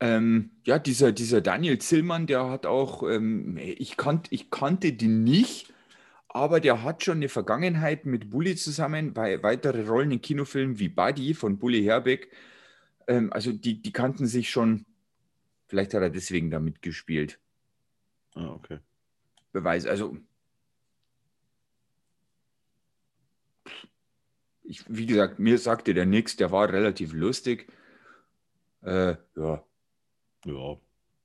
Ähm, ja, dieser, dieser Daniel Zillmann, der hat auch, ähm, ich, kannt, ich kannte den nicht, aber der hat schon eine Vergangenheit mit Bully zusammen bei weiteren Rollen in Kinofilmen wie Buddy von Bully Herbeck ähm, also die, die kannten sich schon. Vielleicht hat er deswegen da mitgespielt. Ah, okay. Beweis, also. Ich, wie gesagt, mir sagte der nix, der war relativ lustig. Äh, ja. Ja.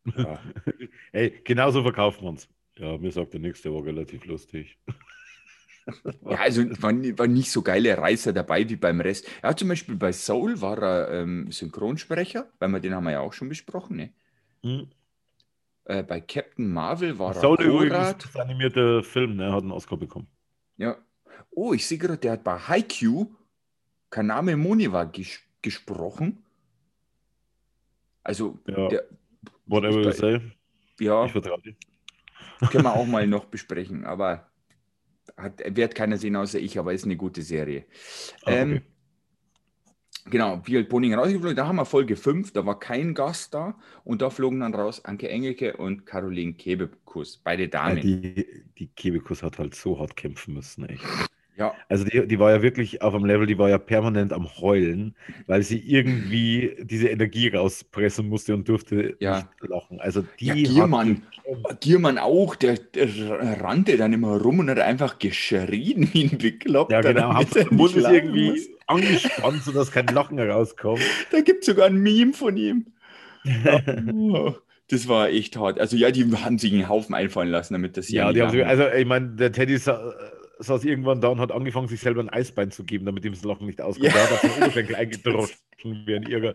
ja. hey, genauso verkaufen wir uns. Ja, mir sagt der nix, der war relativ lustig. ja, also waren, waren nicht so geile Reißer dabei wie beim Rest. Ja, zum Beispiel bei Soul war er ähm, Synchronsprecher, weil wir den haben wir ja auch schon besprochen. Ne? Mhm. Äh, bei Captain Marvel war Soul er Soul übrigens, das animierte Film, ne, hat einen Oscar bekommen. Ja. Oh, ich sehe gerade, der hat bei Haikyuu Kaname Moniwa ges gesprochen. Also, ja. der, Whatever you say. Ja. Ich vertraue dir. Können wir auch mal noch besprechen, aber hat, wird keiner sehen außer ich, aber ist eine gute Serie. Ah, okay. ähm, genau, Biel Boning rausgeflogen. Da haben wir Folge 5, da war kein Gast da und da flogen dann raus Anke Engelke und Caroline Kebekus, beide Damen. Ja, die, die Kebekus hat halt so hart kämpfen müssen, echt. Ja. Also die, die war ja wirklich auf einem Level, die war ja permanent am Heulen, weil sie irgendwie diese Energie rauspressen musste und durfte ja. nicht lachen. Also die ja, Giermann, Giermann auch, der, der, rannte dann immer rum und hat einfach geschrien wie ein Bekloppter. Ja genau, muss es irgendwie muss. angespannt, sodass kein Lachen herauskommt. Da gibt es sogar ein Meme von ihm. Das war echt hart. Also ja, die haben sich einen Haufen einfallen lassen, damit das Ja, die haben sich, also ich meine, der Teddy saß irgendwann da und hat angefangen, sich selber ein Eisbein zu geben, damit ihm das Lachen nicht auskommt. Ja. Da hat er den Oberschenkel eingedroschen wie ein Irrer.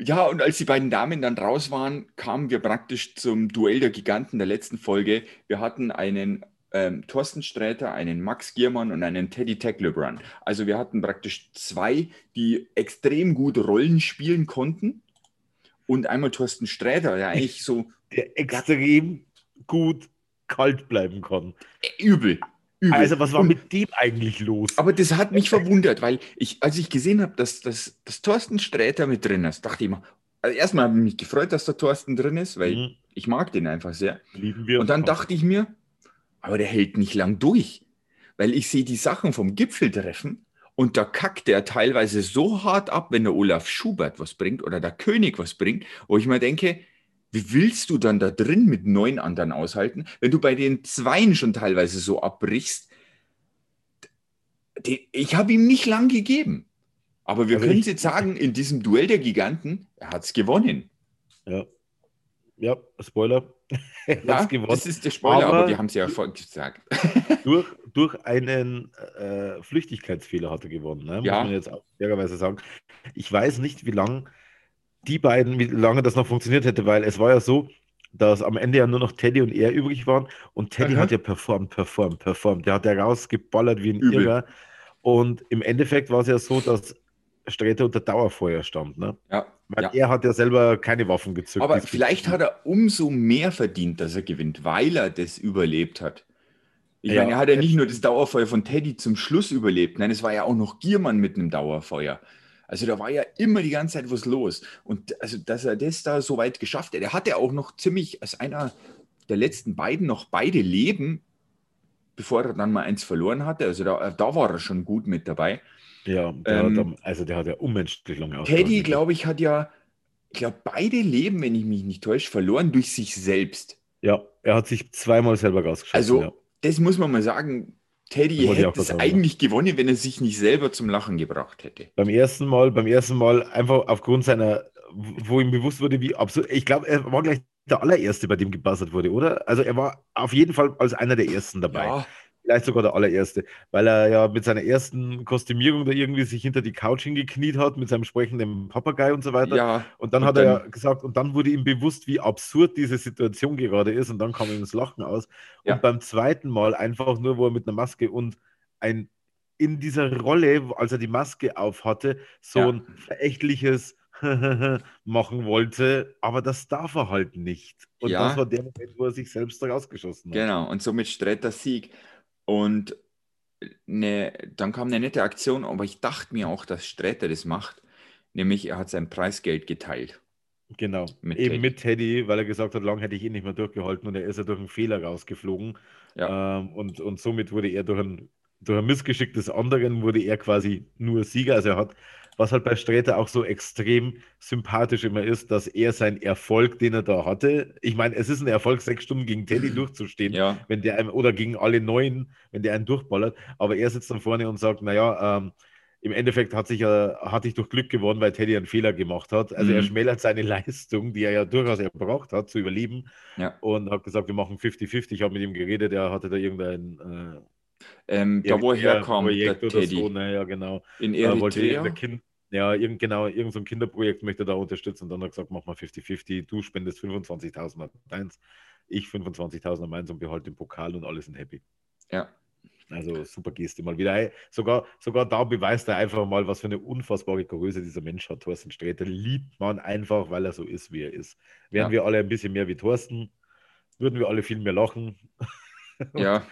Ja, und als die beiden Damen dann raus waren, kamen wir praktisch zum Duell der Giganten der letzten Folge. Wir hatten einen ähm, Thorsten Sträter, einen Max Giermann und einen Teddy Tecklebrand. Also wir hatten praktisch zwei, die extrem gut Rollen spielen konnten. Und einmal Thorsten Sträter, der eigentlich so... Der extrem gut kalt bleiben kann. Übel. Übel. Also, was war mit dem eigentlich los? Aber das hat mich verwundert, weil ich, als ich gesehen habe, dass, dass, dass Thorsten Sträter mit drin ist, dachte ich mir, also erstmal habe ich mich gefreut, dass der Thorsten drin ist, weil mhm. ich mag den einfach sehr. Lieben wir Und dann dachte ich mir, aber der hält nicht lang durch, weil ich sehe die Sachen vom Gipfeltreffen und da kackt der teilweise so hart ab, wenn der Olaf Schubert was bringt oder der König was bringt, wo ich mir denke, wie willst du dann da drin mit neun anderen aushalten, wenn du bei den Zweien schon teilweise so abbrichst? Ich habe ihm nicht lang gegeben. Aber wir können jetzt sagen, in diesem Duell der Giganten, er hat es gewonnen. Ja. Ja, Spoiler. ja, das ist der Spoiler, aber, aber die haben es ja vorhin gesagt. durch, durch einen äh, Flüchtigkeitsfehler hat er gewonnen, ne? muss ja. man jetzt auch fairerweise sagen. Ich weiß nicht, wie lange die beiden, wie lange das noch funktioniert hätte, weil es war ja so, dass am Ende ja nur noch Teddy und er übrig waren und Teddy Aha. hat ja performt, performt, performt. Der hat ja rausgeballert wie ein Übel. Irrer. Und im Endeffekt war es ja so, dass Sträter unter Dauerfeuer stand. Ne? Ja. Weil ja. er hat ja selber keine Waffen gezückt. Aber vielleicht hat er umso mehr verdient, dass er gewinnt, weil er das überlebt hat. Ich ja. meine, er hat ja nicht nur das Dauerfeuer von Teddy zum Schluss überlebt, nein, es war ja auch noch Giermann mit einem Dauerfeuer. Also da war ja immer die ganze Zeit was los. Und also, dass er das da so weit geschafft hat, er hatte auch noch ziemlich als einer der letzten beiden noch beide Leben, bevor er dann mal eins verloren hatte. Also da, da war er schon gut mit dabei. Ja, der ähm, hat, also der hat ja unmenschlich lange Teddy, glaube ich, hat ja, ich glaube, beide leben, wenn ich mich nicht täusche, verloren durch sich selbst. Ja, er hat sich zweimal selber rausgeschossen. Also, ja. das muss man mal sagen. Teddy hätte es eigentlich gewonnen, wenn er sich nicht selber zum Lachen gebracht hätte. Beim ersten Mal, beim ersten Mal einfach aufgrund seiner, wo ihm bewusst wurde, wie absurd. Ich glaube, er war gleich der allererste, bei dem gebuzzert wurde, oder? Also er war auf jeden Fall als einer der ersten dabei. Ja, vielleicht sogar der allererste, weil er ja mit seiner ersten Kostümierung da irgendwie sich hinter die Couch hingekniet hat mit seinem sprechenden Papagei und so weiter. Ja, und dann und hat dann, er ja gesagt, und dann wurde ihm bewusst, wie absurd diese Situation gerade ist und dann kam ihm das Lachen aus. Ja. Und beim zweiten Mal einfach nur, wo er mit einer Maske und ein in dieser Rolle, als er die Maske auf hatte, so ja. ein verächtliches machen wollte, aber das darf er halt nicht. Und ja. das war der Moment, wo er sich selbst rausgeschossen hat. Genau, und somit Stretter Sieg. Und eine, dann kam eine nette Aktion, aber ich dachte mir auch, dass Sträter das macht, nämlich er hat sein Preisgeld geteilt. Genau, mit eben Teddy. mit Teddy, weil er gesagt hat, lang hätte ich ihn nicht mehr durchgehalten und er ist ja durch einen Fehler rausgeflogen. Ja. Ähm, und, und somit wurde er durch ein, durch ein Missgeschick des anderen, wurde er quasi nur Sieger. Also er hat was halt bei Sträter auch so extrem sympathisch immer ist, dass er seinen Erfolg, den er da hatte, ich meine, es ist ein Erfolg, sechs Stunden gegen Teddy durchzustehen, ja. wenn der einem, oder gegen alle neun, wenn der einen durchballert, aber er sitzt dann vorne und sagt, naja, ähm, im Endeffekt hat sich ja, hatte ich durch Glück gewonnen, weil Teddy einen Fehler gemacht hat. Also mhm. er schmälert seine Leistung, die er ja durchaus erbraucht hat, zu überleben. Ja. Und hat gesagt, wir machen 50-50. Ich habe mit ihm geredet, er hatte da irgendein äh, ähm, da wo er herkommt, Projekt der Teddy. So, ne, ja, genau. In Eritrea? Äh, kind, ja, irgend, genau, irgendein so Kinderprojekt möchte er da unterstützen und dann hat er gesagt, mach mal 50-50, du spendest 25.000 deins, ich 25.000 meins und behalte den Pokal und alle sind happy. Ja. Also super Geste mal wieder. Sogar, sogar da beweist er einfach mal, was für eine unfassbare Größe dieser Mensch hat. Thorsten Sträter liebt man einfach, weil er so ist, wie er ist. Wären ja. wir alle ein bisschen mehr wie Thorsten, würden wir alle viel mehr lachen. Ja.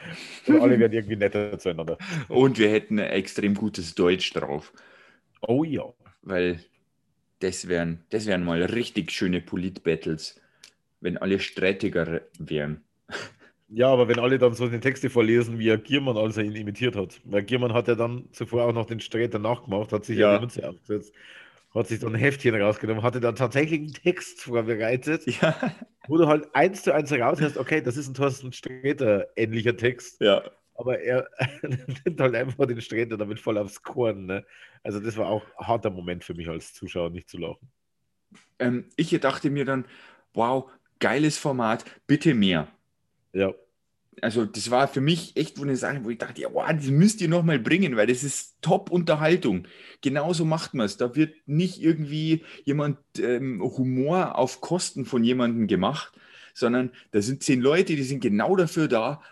Und alle wären irgendwie netter zueinander. Und wir hätten ein extrem gutes Deutsch drauf. Oh ja. Weil das wären, das wären mal richtig schöne Polit-Battles, wenn alle streitiger wären. Ja, aber wenn alle dann so die Texte vorlesen, wie er Giermann, als er ihn imitiert hat. Weil Giermann hat ja dann zuvor auch noch den Sträter nachgemacht, hat sich ja, ja die Mütze aufgesetzt, hat sich so ein Heftchen rausgenommen, hatte dann tatsächlich einen Text vorbereitet, ja. wo du halt eins zu eins raushörst, okay, das ist ein Thorsten Sträter ähnlicher Text. Ja. Aber er nimmt halt einfach den Sträter damit voll aufs Korn. Ne? Also das war auch ein harter Moment für mich als Zuschauer, nicht zu lachen. Ähm, ich dachte mir dann, wow, geiles Format, bitte mehr. Ja. Also das war für mich echt eine Sache, wo ich dachte, ja, wow, das müsst ihr nochmal bringen, weil das ist Top-Unterhaltung. Genauso macht man es. Da wird nicht irgendwie jemand ähm, Humor auf Kosten von jemandem gemacht, sondern da sind zehn Leute, die sind genau dafür da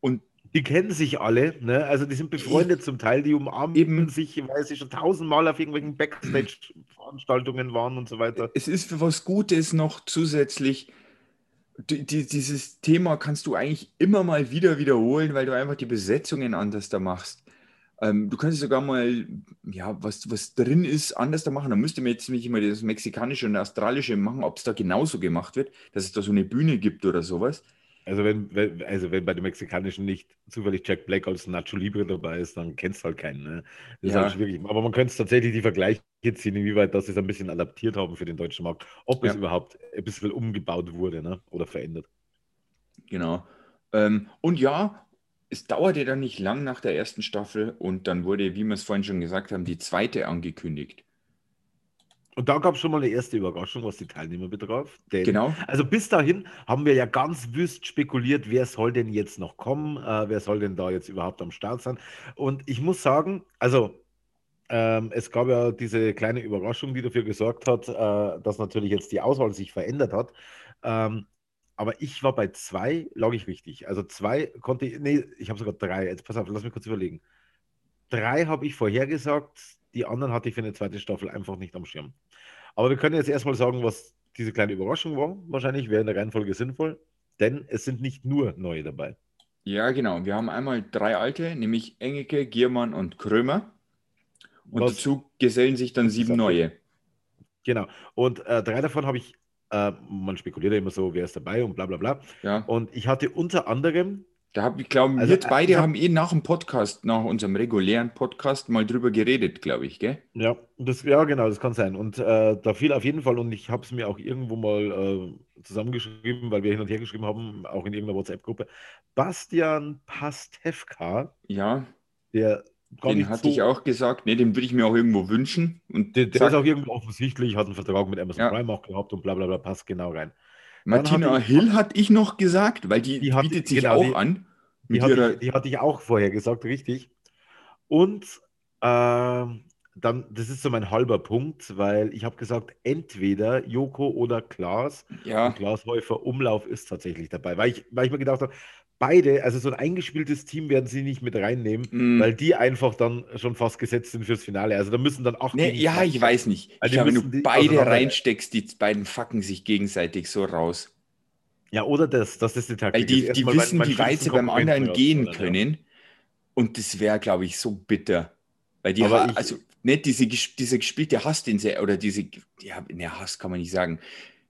und die kennen sich alle, ne? Also die sind befreundet zum Teil, die umarmen eben sich, weil sie schon tausendmal auf irgendwelchen Backstage-Veranstaltungen waren und so weiter. Es ist für was Gutes noch zusätzlich. Die, die, dieses Thema kannst du eigentlich immer mal wieder wiederholen, weil du einfach die Besetzungen anders da machst. Ähm, du kannst sogar mal, ja, was, was drin ist, anders da machen. Da müsste man jetzt nicht immer das Mexikanische und Australische machen, ob es da genauso gemacht wird, dass es da so eine Bühne gibt oder sowas. Also wenn, wenn, also wenn bei den Mexikanischen nicht zufällig Jack Black als Nacho Libre dabei ist, dann kennst du halt keinen. Ne? Das ja. ist halt schwierig. Aber man könnte tatsächlich die Vergleiche ziehen, inwieweit das sie es ein bisschen adaptiert haben für den deutschen Markt. Ob ja. es überhaupt ein bisschen umgebaut wurde ne? oder verändert. Genau. Ähm, und ja, es dauerte dann nicht lang nach der ersten Staffel und dann wurde, wie wir es vorhin schon gesagt haben, die zweite angekündigt. Und da gab es schon mal eine erste Überraschung, was die Teilnehmer betraf. Denn, genau. Also bis dahin haben wir ja ganz wüst spekuliert, wer soll denn jetzt noch kommen, äh, wer soll denn da jetzt überhaupt am Start sein. Und ich muss sagen, also ähm, es gab ja diese kleine Überraschung, die dafür gesorgt hat, äh, dass natürlich jetzt die Auswahl sich verändert hat. Ähm, aber ich war bei zwei, lag ich richtig. Also zwei konnte ich, nee, ich habe sogar drei. Jetzt pass auf, lass mich kurz überlegen. Drei habe ich vorhergesagt, die anderen hatte ich für eine zweite Staffel einfach nicht am Schirm. Aber wir können jetzt erstmal sagen, was diese kleine Überraschung war. Wahrscheinlich wäre in der Reihenfolge sinnvoll, denn es sind nicht nur neue dabei. Ja, genau. Wir haben einmal drei alte, nämlich Engeke, Giermann und Krömer. Und was, dazu gesellen sich dann sieben neue. Genau. Und äh, drei davon habe ich, äh, man spekuliert ja immer so, wer ist dabei und bla bla bla. Ja. Und ich hatte unter anderem Da hab, ich glaube, also, wir beide haben eh nach dem Podcast, nach unserem regulären Podcast mal drüber geredet, glaube ich, gell? Ja, das, ja, genau, das kann sein. Und äh, da fiel auf jeden Fall, und ich habe es mir auch irgendwo mal äh, zusammengeschrieben, weil wir hin und her geschrieben haben, auch in irgendeiner WhatsApp-Gruppe. Bastian Pastewka. Ja. Der den hatte so, ich auch gesagt. Ne, den würde ich mir auch irgendwo wünschen. Und der, der ist auch irgendwo offensichtlich, hat einen Vertrag mit Amazon ja. Prime auch gehabt und bla bla bla, passt genau rein. Martina Hill hatte ich noch gesagt, weil die, die bietet sich genau, auch die, an. Die hatte, ich, die hatte, ich, auch vorher gesagt, richtig. Und äh, dann, das ist so mein halber Punkt, weil ich habe gesagt, entweder Joko oder Klaas. Ja. Und Klaas Häufer Umlauf ist tatsächlich dabei, weil ich, weil ich mir gedacht habe, beide, also so ein eingespieltes Team werden sie nicht mit reinnehmen, mm. weil die einfach dann schon fast gesetzt sind fürs Finale. Also da müssen dann auch. Nee, ja, ich weiß nicht. Also ich glaube, wenn du beide reinsteckst, die beiden fucken sich gegenseitig so raus. Ja, oder das, das ist die Taktik. Weil die, die wissen, mein, mein wie weit sie beim anderen gehen raus, können. Ja. Und das wäre, glaube ich, so bitter. Weil die, ha- also nicht diese, diese gespielte Hass, den sie, oder diese, ja, ne, Hass kann man nicht sagen,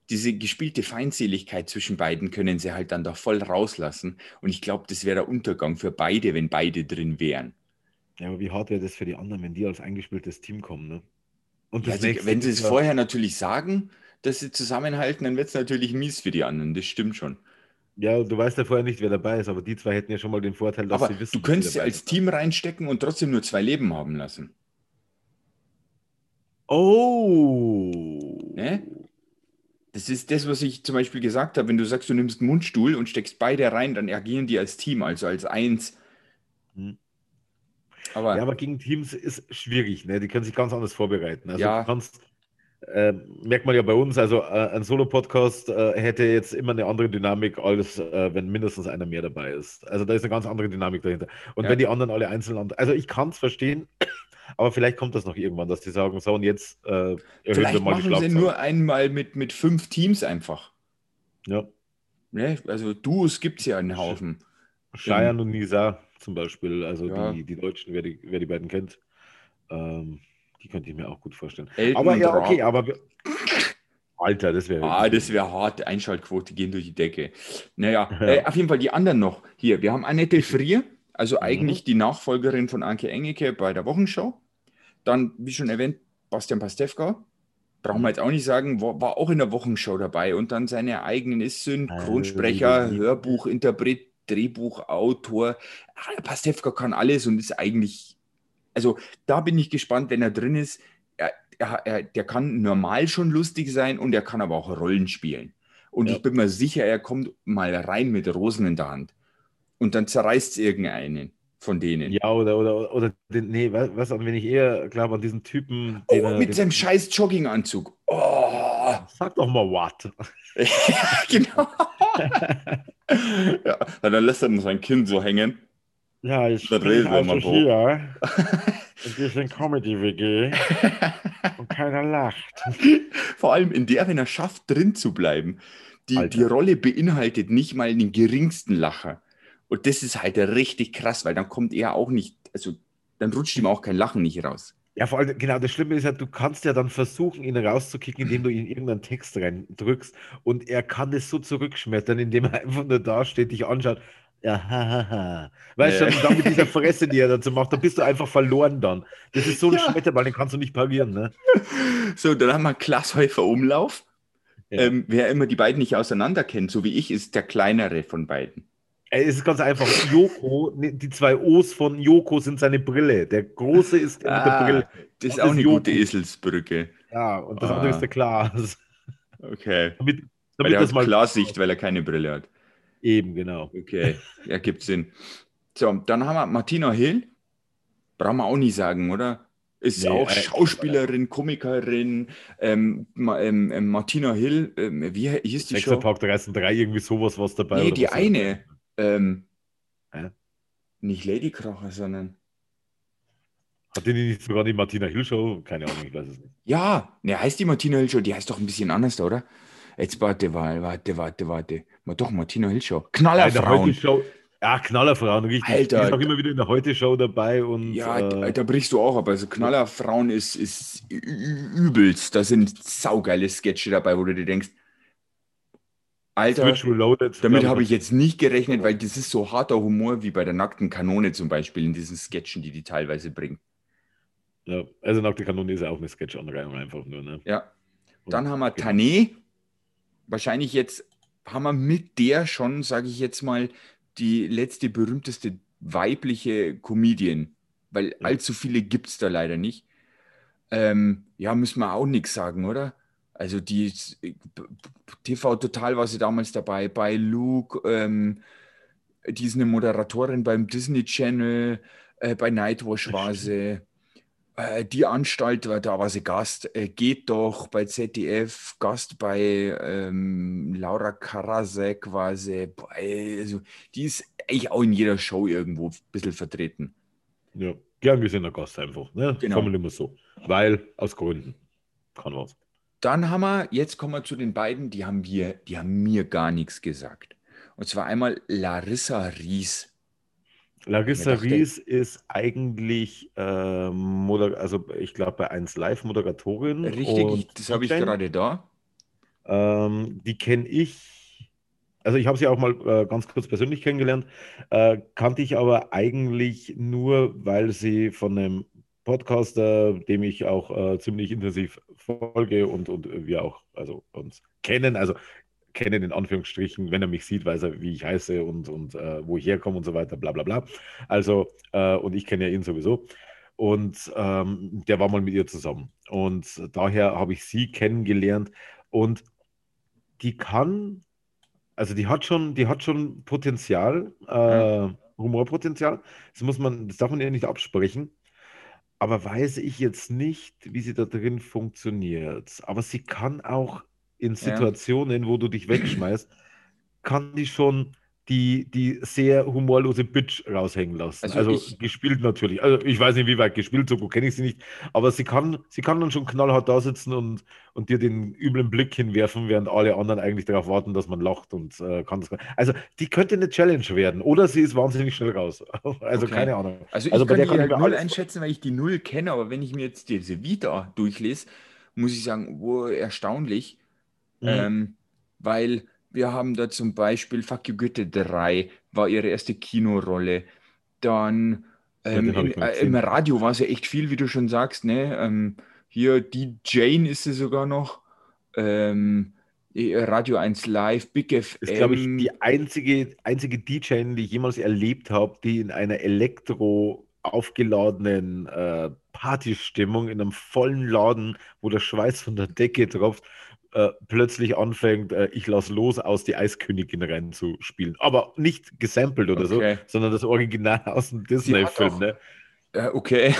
diese gespielte Feindseligkeit zwischen beiden können sie halt dann doch voll rauslassen. Und ich glaube, das wäre der Untergang für beide, wenn beide drin wären. Ja, aber wie hart wäre das für die anderen, wenn die als eingespieltes Team kommen, ne? Und ja, also, wenn sie es vorher natürlich sagen, dass sie zusammenhalten, dann wird es natürlich mies für die anderen. Das stimmt schon. Ja, du weißt ja vorher nicht, wer dabei ist, aber die zwei hätten ja schon mal den Vorteil, dass aber sie wissen. Du könntest sie als sind. Team reinstecken und trotzdem nur zwei Leben haben lassen. Oh. Ne? Das ist das, was ich zum Beispiel gesagt habe. Wenn du sagst, du nimmst einen Mundstuhl und steckst beide rein, dann agieren die als Team, also als eins. Hm. Aber, ja, aber gegen Teams ist schwierig. Ne? Die können sich ganz anders vorbereiten. Also ja. du kannst, äh, merkt man ja bei uns, also äh, ein Solo-Podcast äh, hätte jetzt immer eine andere Dynamik, als äh, wenn mindestens einer mehr dabei ist. Also da ist eine ganz andere Dynamik dahinter. Und ja. wenn die anderen alle einzeln, also ich kann es verstehen, aber vielleicht kommt das noch irgendwann, dass die sagen, so und jetzt äh, vielleicht wir mal machen die sie nur einmal mit, mit fünf Teams einfach. Ja. Ne? Also Duos gibt es ja einen Haufen. Cheyenne und Nisa zum Beispiel, also ja. die, die Deutschen, wer die, wer die beiden kennt, ähm, die könnte ich mir auch gut vorstellen. Elton aber ja, okay, aber Alter, das wäre. Ah, das wäre hart. Einschaltquote gehen durch die Decke. Naja, ja. äh, auf jeden Fall die anderen noch. Hier, wir haben Annette Frier, also mhm. eigentlich die Nachfolgerin von Anke Engeke bei der Wochenschau. Dann, wie schon erwähnt, Bastian Pastewka. Brauchen wir jetzt auch nicht sagen, war, war auch in der Wochenschau dabei und dann seine eigenen ist Synchronsprecher, Hörbuchinterpret, Drehbuchautor. Ah, Pastewka kann alles und ist eigentlich, also da bin ich gespannt, wenn er drin ist. Er, er, er, der kann normal schon lustig sein und er kann aber auch Rollen spielen. Und ja. ich bin mir sicher, er kommt mal rein mit Rosen in der Hand und dann zerreißt es irgendeinen von denen. Ja, oder, oder, oder den, nee, was, wenn ich eher glaube an diesen Typen. Oh, mit seinem scheiß Jogginganzug. Oh. Sag doch mal what. ja, genau. ja, dann lässt er dann sein Kind so hängen. Ja, ich bin also hier in diesem Comedy-WG und keiner lacht. Vor allem in der, wenn er schafft, drin zu bleiben. Die, die Rolle beinhaltet nicht mal den geringsten Lacher. Und das ist halt richtig krass, weil dann kommt er auch nicht, also dann rutscht ihm auch kein Lachen nicht raus. Ja, vor allem, genau, das Schlimme ist ja, du kannst ja dann versuchen, ihn rauszukicken, indem du ihn in irgendeinen Text reindrückst und er kann es so zurückschmettern, indem er einfach nur da steht, dich anschaut. Ja, ha, ha, ha. Weißt du, ja. dann mit dieser Fresse, die er dazu macht, da bist du einfach verloren dann. Das ist so ein ja. Schmetterball, den kannst du nicht parieren, ne? So, dann haben wir Glashäufer Umlauf. Ja. Ähm, wer immer die beiden nicht auseinander kennt, so wie ich, ist der kleinere von beiden. Es ist ganz einfach. Joko, die zwei O's von Joko sind seine Brille. Der große ist ah, mit der ah, Brille. Das ist auch eine Joko. gute Eselsbrücke. Ja, und das ah. andere ist der Klaas. Okay. Damit, damit weil er hat mal Klarsicht, weil er keine Brille hat. Eben, genau. Okay, ja, gibt Sinn. So, dann haben wir Martina Hill. Brauchen wir auch nicht sagen, oder? Ist nee, auch äh, Schauspielerin, Komikerin. Ähm, ähm, ähm, Martina Hill, ähm, wie hieß die Show? Park 303, irgendwie sowas was dabei. Nee, die eine. Ähm, äh? Nicht Lady Kracher, sondern. Hat die nicht sogar die Martina Hill Show? Keine Ahnung, ich weiß es nicht. Ja, ne, heißt die Martina Hill Show, die heißt doch ein bisschen anders, oder? Jetzt warte, warte, warte, warte. Mal doch, Martina Hill Show. Knallerfrauen. Ja, Knallerfrauen, richtig. Alter. Die ist auch immer wieder in der Heute-Show dabei. Und, ja, äh, da brichst du auch ab. Also Knallerfrauen ist, ist übelst. Da sind saugeile Sketche dabei, wo du dir denkst, Alter, damit habe ich jetzt nicht gerechnet, weil das ist so harter Humor wie bei der nackten Kanone zum Beispiel in diesen Sketchen, die die teilweise bringen. Ja, also nackte Kanone ist ja auch eine Sketch-Anreihung einfach nur. Ne? Ja. Dann haben wir genau. Tané. Wahrscheinlich jetzt haben wir mit der schon, sage ich jetzt mal, die letzte berühmteste weibliche Comedian, weil ja. allzu viele gibt es da leider nicht. Ähm, ja, müssen wir auch nichts sagen, oder? Also die TV Total war sie damals dabei, bei Luke, ähm, die ist eine Moderatorin beim Disney Channel, äh, bei Nightwash war sie, äh, die Anstalt, da war sie Gast, äh, geht doch bei ZDF, Gast bei ähm, Laura Karasek war sie, bei, also die ist eigentlich auch in jeder Show irgendwo ein bisschen vertreten. Ja, gern gesehener Gast einfach, ne? Genau. Formulieren wir so, weil aus Gründen kann was. Dann haben wir, jetzt kommen wir zu den beiden, die haben wir, die haben mir gar nichts gesagt. Und zwar einmal Larissa Ries. Larissa Ries ist eigentlich, äh, also ich glaube bei 1 Live Moderatorin. Richtig, das habe ich gerade da. Ähm, die kenne ich, also ich habe sie auch mal äh, ganz kurz persönlich kennengelernt, äh, kannte ich aber eigentlich nur, weil sie von einem Podcaster, dem ich auch äh, ziemlich intensiv folge und, und wir auch also uns kennen, also kennen in Anführungsstrichen, wenn er mich sieht, weiß er, wie ich heiße und, und äh, wo ich herkomme und so weiter, bla bla bla. Also, äh, und ich kenne ja ihn sowieso. Und ähm, der war mal mit ihr zusammen. Und daher habe ich sie kennengelernt. Und die kann, also die hat schon, die hat schon Potenzial, äh, Humorpotenzial. Das muss man, das darf man ihr nicht absprechen aber weiß ich jetzt nicht, wie sie da drin funktioniert. Aber sie kann auch in Situationen, wo du dich wegschmeißt, kann die schon die, die sehr humorlose Bitch raushängen lassen. Also, also ich, gespielt natürlich. Also ich weiß nicht, wie weit gespielt, so gut kenne ich sie nicht. Aber sie kann, sie kann dann schon knallhart da sitzen und, und dir den üblen Blick hinwerfen, während alle anderen eigentlich darauf warten, dass man lacht und äh, kann das. Also die könnte eine Challenge werden. Oder sie ist wahnsinnig schnell raus. Also okay. keine Ahnung. Also ich also kann die kann halt null einschätzen, weil ich die Null kenne, aber wenn ich mir jetzt diese Vita durchlese, muss ich sagen, wo erstaunlich. Mhm. Ähm, weil wir haben da zum Beispiel Fuck You Goethe 3, war ihre erste Kinorolle. Dann ähm, ja, in, äh, im Radio war es ja echt viel, wie du schon sagst. Ne? Ähm, hier die Jane ist sie sogar noch. Ähm, Radio 1 Live, Big FM. Das ist, glaube ich, die einzige, einzige DJ, die ich jemals erlebt habe, die in einer Elektro aufgeladenen äh, Partystimmung in einem vollen Laden, wo der Schweiß von der Decke tropft, äh, plötzlich anfängt, äh, ich lass los aus die Eiskönigin reinzuspielen. Aber nicht gesampelt oder okay. so, sondern das Original aus dem Disney-Film. Ne? Äh, okay.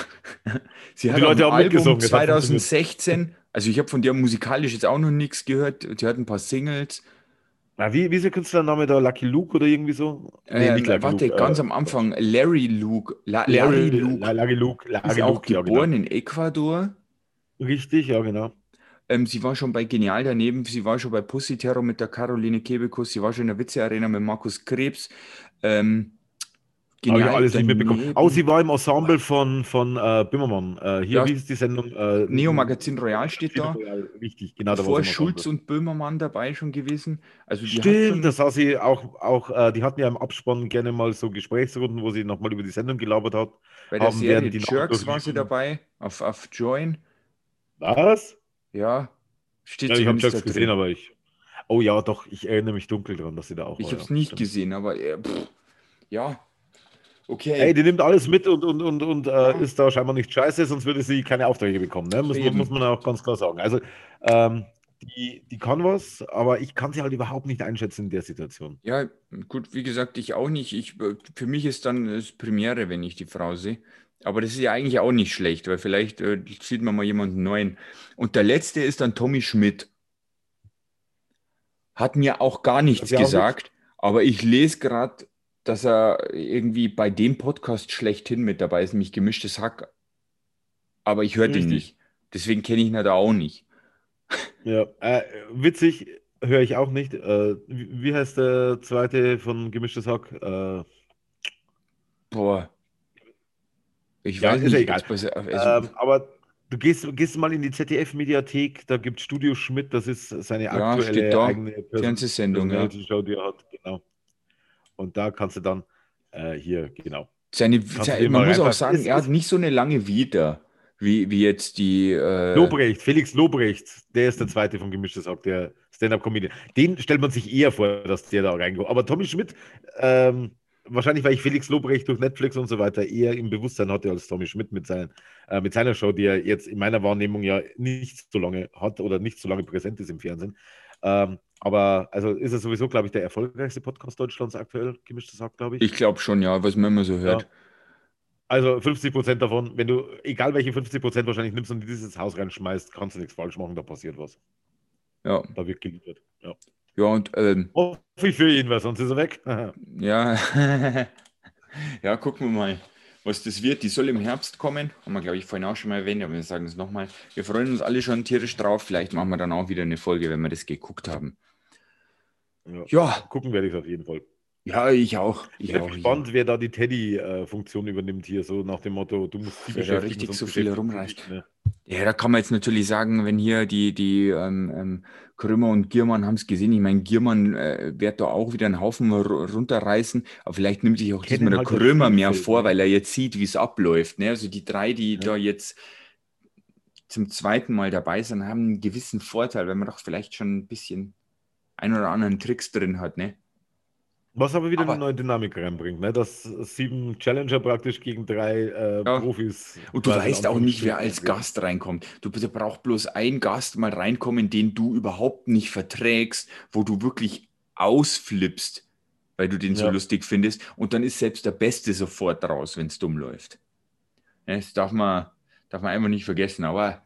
Sie hat die Leute auch Album 2016, also ich habe von der musikalisch jetzt auch noch nichts gehört. Sie hat ein paar Singles. Na, wie, wie ist der Künstlername da? Lucky Luke oder irgendwie so? Nee, äh, warte, Luke, ganz äh, am Anfang. Larry Luke. La Larry, Larry Luke. Larry Luke. Larry ist Luke, auch geboren ja, genau. in Ecuador. Richtig, ja, genau. Ähm, sie war schon bei Genial daneben, sie war schon bei Pussy Terror mit der Caroline Kebekus, sie war schon in der Witze-Arena mit Markus Krebs. Ähm, Genial Habe ich alles nicht mitbekommen. Oh, sie war im Ensemble von, von äh, Bimmermann. Äh, hier, ja, wie ist die Sendung? Äh, Neo Magazin Royal steht da. Royal, richtig, genau. Vor Schulz und Böhmermann dabei schon gewesen. Also Stimmt, das sah sie auch, auch äh, die hatten ja im Abspann gerne mal so Gesprächsrunden, wo sie nochmal über die Sendung gelabert hat. Bei der Serie die Jerks war sie dabei, auf, auf Join. Was? Ja, steht ja, Ich habe Jerks gesehen, aber ich. Oh ja, doch, ich erinnere mich dunkel daran, dass sie da auch Ich habe es ja. nicht gesehen, aber äh, pff, ja. Okay. Ey, die nimmt alles mit und, und, und, und äh, ja. ist da scheinbar nicht scheiße, sonst würde sie keine Aufträge bekommen. Ne? Muss, muss man auch ganz klar sagen. Also, ähm, die, die kann was, aber ich kann sie halt überhaupt nicht einschätzen in der Situation. Ja, gut, wie gesagt, ich auch nicht. Ich, für mich ist dann das Premiere, wenn ich die Frau sehe. Aber das ist ja eigentlich auch nicht schlecht, weil vielleicht äh, sieht man mal jemanden neuen. Und der letzte ist dann Tommy Schmidt. Hat mir auch gar nichts gesagt, nicht? aber ich lese gerade, dass er irgendwie bei dem Podcast schlechthin mit dabei ist, nämlich gemischtes Hack. Aber ich höre den nicht. Deswegen kenne ich ihn halt auch nicht. Ja, äh, witzig, höre ich auch nicht. Äh, wie heißt der zweite von gemischtes Hack? Äh, Boah, ich ja, weiß ist nicht, egal. Also, ähm, aber Du gehst, gehst mal in die ZDF-Mediathek, da gibt Studio Schmidt, das ist seine Ja, aktuelle da. eigene Person Fernsehsendung, ja. Personality-Show, die er hat. Genau. Und da kannst du dann äh, hier, genau. Seine, seine, man muss auch sagen, Ist- er hat nicht so eine lange Vita, wie, wie jetzt die. Äh, Lobrecht, Felix Lobrecht, der ist der zweite vom Gemischtes Hack, der Stand-Up-Comedian. Den stellt man sich eher vor, dass der da reingeht. Aber Tommy Schmidt, ähm, wahrscheinlich, weil ich Felix Lobrecht durch Netflix und so weiter eher im Bewusstsein hatte als Tommy Schmidt mit, seinen, äh, mit seiner Show, die er jetzt in meiner Wahrnehmung ja nicht so lange hat oder nicht so lange präsent ist im Fernsehen. Ähm, aber also ist er sowieso, glaube ich, der erfolgreichste Podcast Deutschlands aktuell, Gemischtes Hack, glaube ich. ich glaube schon, ja, was man immer so hört. Ja. Also 50 Prozent davon, wenn du, egal welche 50 Prozent wahrscheinlich nimmst und in dieses Haus reinschmeißt, kannst du nichts falsch machen, da passiert was. Ja, Da wird geliefert. Ja. Ja und ähm, Hoffe ich für ihn, weil sonst ist er weg. ja, ja, gucken wir mal, was das wird. Die soll im Herbst kommen. Haben wir, glaube ich, vorhin auch schon mal erwähnt, aber wir sagen es nochmal. Wir freuen uns alle schon tierisch drauf. Vielleicht machen wir dann auch wieder eine Folge, wenn wir das geguckt haben. ja. Ja, Gucken werde ich es auf jeden Fall. Ja, ich auch. Ich Ich bin auch. Ich gespannt, wer da die Teddy-Funktion übernimmt hier, so nach dem Motto, du musst sie beschäftigen, richtig so dich, ne? Ja, da kann man jetzt natürlich sagen, wenn hier die, die ähm, ähm, Krümmer und Giermann haben es gesehen. Ich meine, Giermann äh, wird da auch wieder einen Haufen ru- runterreißen, aber vielleicht nimmt sich auch Kennen diesmal der halt das Krömer mehr Spielfeld, vor, ne? weil er jetzt sieht, wie es abläuft. Ne? Also die drei, die Ja. da jetzt zum zweiten Mal dabei sind, haben einen gewissen Vorteil, wenn man doch vielleicht schon ein bisschen ein oder anderen Tricks drin hat. Ne? Was aber wieder Aber- eine neue Dynamik reinbringt, ne? dass sieben Challenger praktisch gegen drei äh, Ja. Profis. Und du weißt auch nicht, wer als. Gast reinkommt. Du bitte braucht bloß ein Gast mal reinkommen, den du überhaupt nicht verträgst, wo du wirklich ausflippst, weil du den so Ja. lustig findest. Und dann ist selbst der Beste sofort raus, wenn es dumm läuft. Ja, Das darf man, darf man einfach nicht vergessen. Aber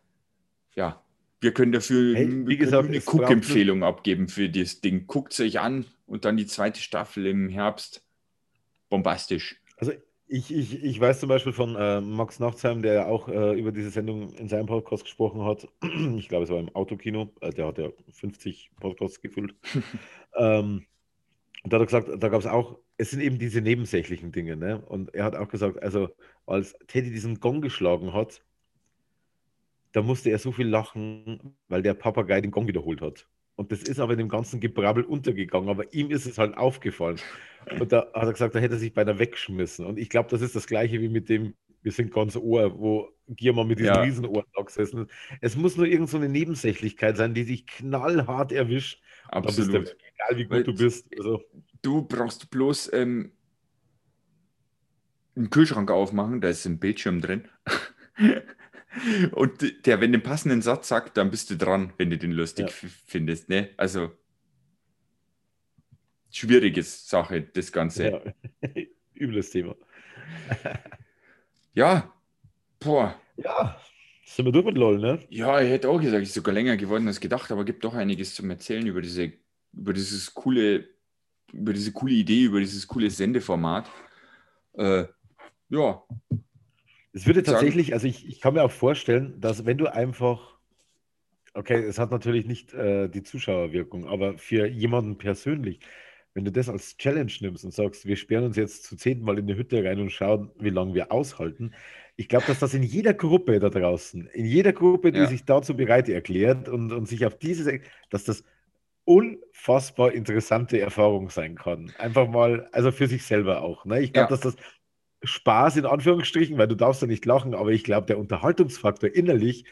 ja, wir können dafür Hey, wie gesagt, eine Cook-Empfehlung abgeben für das Ding. Guckt es euch an und dann die zweite Staffel im Herbst. Bombastisch. Also ich, ich, ich weiß zum Beispiel von äh, Max Nachtsheim, der ja auch äh, über diese Sendung in seinem Podcast gesprochen hat. Ich glaube, es war im Autokino. Äh, der hat ja 50 Podcasts gefüllt. ähm, und da hat er gesagt, da gab es auch, es sind eben diese nebensächlichen Dinge. Ne? Und er hat auch gesagt, also als Teddy diesen Gong geschlagen hat, da musste er so viel lachen, weil der Papagei den Gong wiederholt hat. Und das ist aber in dem ganzen Gebrabbel untergegangen, aber ihm ist es halt aufgefallen. Und da hat er gesagt, da hätte er sich beinahe weggeschmissen. Und ich glaube, das ist das Gleiche wie mit dem, wir sind ganz Ohr, wo Giermann mit diesem Ja. Riesenohr da gesessen ist. Es muss nur irgend so eine Nebensächlichkeit sein, die sich knallhart erwischt. Du Absolut. weg, egal wie gut Weil- du bist. Also, Du brauchst bloß ähm, einen Kühlschrank aufmachen, da ist ein Bildschirm drin. Und der, wenn den passenden Satz sagt, dann bist du dran, wenn du den lustig Ja. findest. Ne? Also schwierige Sache, das Ganze. Ja, ja. Übles Thema. boah. Ja, sind wir durch mit LOL, ne? Ja, ich hätte auch gesagt, es ist sogar länger geworden als gedacht, aber gibt doch einiges zum Erzählen über diese, über dieses coole, über diese coole Idee, über dieses coole Sendeformat. Äh, ja, Es würde tatsächlich, also ich, ich kann mir auch vorstellen, dass wenn du einfach, okay, es hat natürlich nicht äh, die Zuschauerwirkung, aber für jemanden persönlich, wenn du das als Challenge nimmst und sagst, wir sperren uns jetzt zu zehnten Mal in eine Hütte rein und schauen, wie lange wir aushalten, ich glaube, dass das in jeder Gruppe da draußen, in jeder Gruppe, die Ja. sich dazu bereit erklärt und, und sich auf dieses, dass das unfassbar interessante Erfahrung sein kann. Einfach mal, also für sich selber auch. Ne? Ich glaube, Ja. dass das Spaß in Anführungsstrichen, weil du darfst ja nicht lachen, aber ich glaube, der Unterhaltungsfaktor innerlich,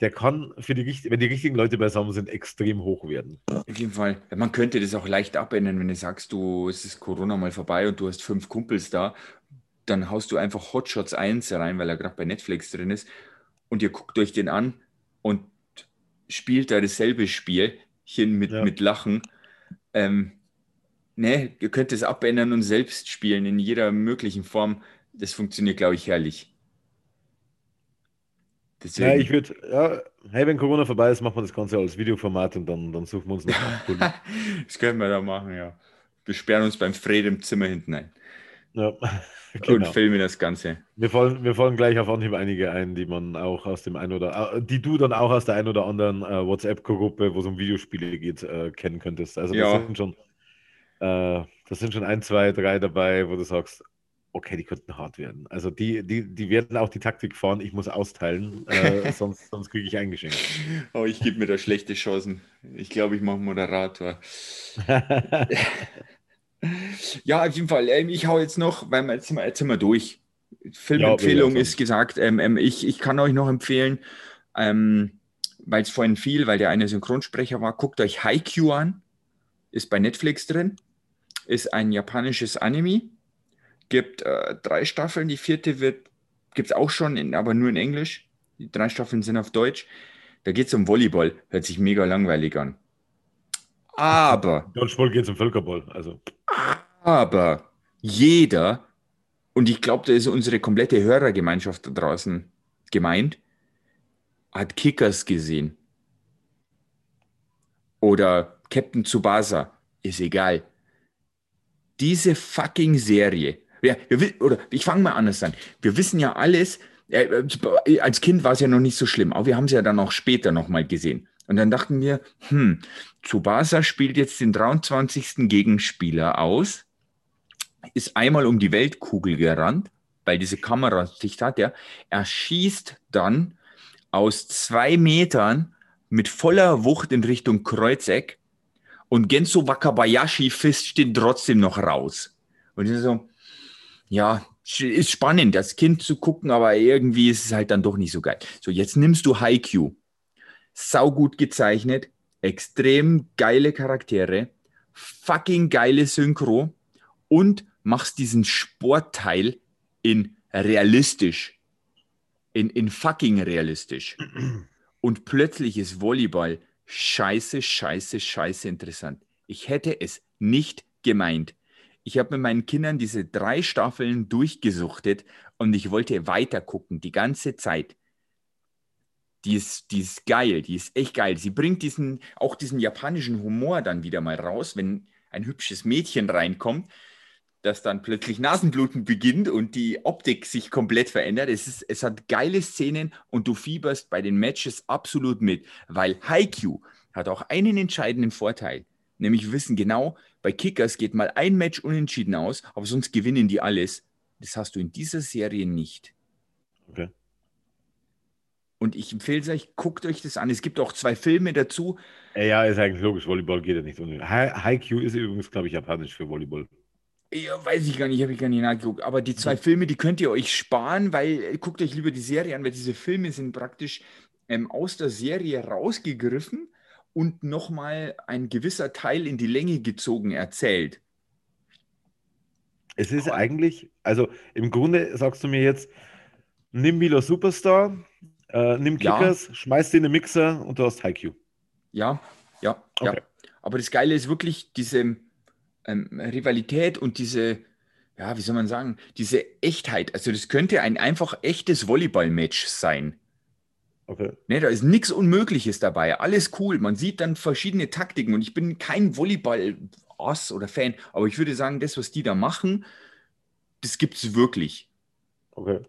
der kann für die, wenn die richtigen Leute beisammen sind, extrem hoch werden. Auf jeden Fall. Man könnte das auch leicht abändern, wenn du sagst, du, es ist Corona mal vorbei und du hast fünf Kumpels da, dann haust du einfach Hotshots 1 rein, weil er gerade bei Netflix drin ist und ihr guckt euch den an und spielt da dasselbe Spielchen mit, Ja. mit Lachen. Ähm, ne, ihr könnt es abändern und selbst spielen in jeder möglichen Form. Das funktioniert, glaube ich, herrlich. Deswegen, Ja, ich würde, ja, hey, wenn Corona vorbei ist, machen wir das Ganze als Videoformat und dann, dann suchen wir uns noch einen das können wir da machen, ja. Wir sperren uns beim Fred im Zimmer hinten ein. Ja, und genau. filmen das Ganze. Mir fallen, mir fallen gleich auf Anhieb einige ein, die man auch aus dem ein oder äh, die du dann auch aus der ein oder anderen äh, WhatsApp-Gruppe, wo es um Videospiele geht, äh, kennen könntest. Also das Ja. sind schon, äh, das sind schon ein, zwei, drei dabei, wo du sagst, okay, die könnten hart werden. Also die, die, die werden auch die Taktik fahren, ich muss austeilen, äh, sonst, sonst kriege ich eingeschenkt. Oh, ich gebe mir da schlechte Chancen. Ich glaube, ich mache Moderator. ja, auf jeden Fall. Ähm, ich hau jetzt noch, weil wir jetzt sind wir, jetzt sind wir durch. Filmempfehlung ja, ist gesagt. Ähm, ähm, ich, ich kann euch noch empfehlen, ähm, weil es vorhin viel, weil der eine Synchronsprecher war, guckt euch Haikyuu an. Ist bei Netflix drin. Ist ein japanisches Anime gibt äh, drei Staffeln. Die vierte wird gibt es auch schon, in, aber nur in Englisch. Die drei Staffeln sind auf Deutsch. Da geht es um Volleyball. Hört sich mega langweilig an. Aber. Dodgeball geht es um Völkerball. Also. Aber jeder, und ich glaube, da ist unsere komplette Hörergemeinschaft da draußen gemeint, hat Kickers gesehen. Oder Captain Tsubasa. Ist egal. Diese fucking Serie ja, wir, oder ich fange mal anders an. Wir wissen ja alles, äh, äh, als Kind war es ja noch nicht so schlimm, aber wir haben es ja dann auch später nochmal gesehen. Und dann dachten wir, hm, Tsubasa spielt jetzt den 23. Gegenspieler aus, ist einmal um die Weltkugel gerannt, weil diese Kamera sich hat, ja. Er schießt dann aus zwei Metern mit voller Wucht in Richtung Kreuzeck und Genso Wakabayashi fischt den trotzdem noch raus. Und ich so, ja, ist spannend, das Kind zu gucken, aber irgendwie ist es halt dann doch nicht so geil. So, jetzt nimmst du Haikyuu. Saugut gezeichnet, extrem geile Charaktere, fucking geile Synchro und machst diesen Sportteil in realistisch. In, in fucking realistisch. Und plötzlich ist Volleyball scheiße, scheiße, scheiße interessant. Ich hätte es nicht gemeint. Ich habe mit meinen Kindern diese drei Staffeln durchgesuchtet und ich wollte weiter gucken, die ganze Zeit. Die ist, die ist geil, die ist echt geil. Sie bringt diesen, auch diesen japanischen Humor dann wieder mal raus, wenn ein hübsches Mädchen reinkommt, das dann plötzlich Nasenbluten beginnt und die Optik sich komplett verändert. Es, ist, es hat geile Szenen und du fieberst bei den Matches absolut mit, weil Haikyuu hat auch einen entscheidenden Vorteil. Nämlich wir wissen genau, bei Kickers geht mal ein Match unentschieden aus, aber sonst gewinnen die alles. Das hast du in dieser Serie nicht. Okay. Und ich empfehle es euch, guckt euch das an. Es gibt auch zwei Filme dazu. Ja, ist eigentlich logisch. Volleyball geht ja nicht. Haikyuu ist übrigens, glaube ich, japanisch für Volleyball. Ja, weiß ich gar nicht, habe ich gar nicht nachgeguckt. Aber die zwei Filme, die könnt ihr euch sparen, weil guckt euch lieber die Serie an, weil diese Filme sind praktisch ähm, aus der Serie rausgegriffen und nochmal ein gewisser Teil in die Länge gezogen erzählt. Es ist eigentlich, also im Grunde sagst du mir jetzt, nimm Milo Superstar, äh, nimm Kickers, ja. schmeiß den in den Mixer und du hast Haikyuu. Ja, ja, okay. ja. Aber das Geile ist wirklich diese ähm, Rivalität und diese, ja, wie soll man sagen, diese Echtheit. Also das könnte ein einfach echtes Volleyball-Match sein. Okay. Ne, da ist nichts Unmögliches dabei. Alles cool. Man sieht dann verschiedene Taktiken und ich bin kein Volleyball-Ass oder Fan, aber ich würde sagen, das, was die da machen, das gibt es wirklich. Okay.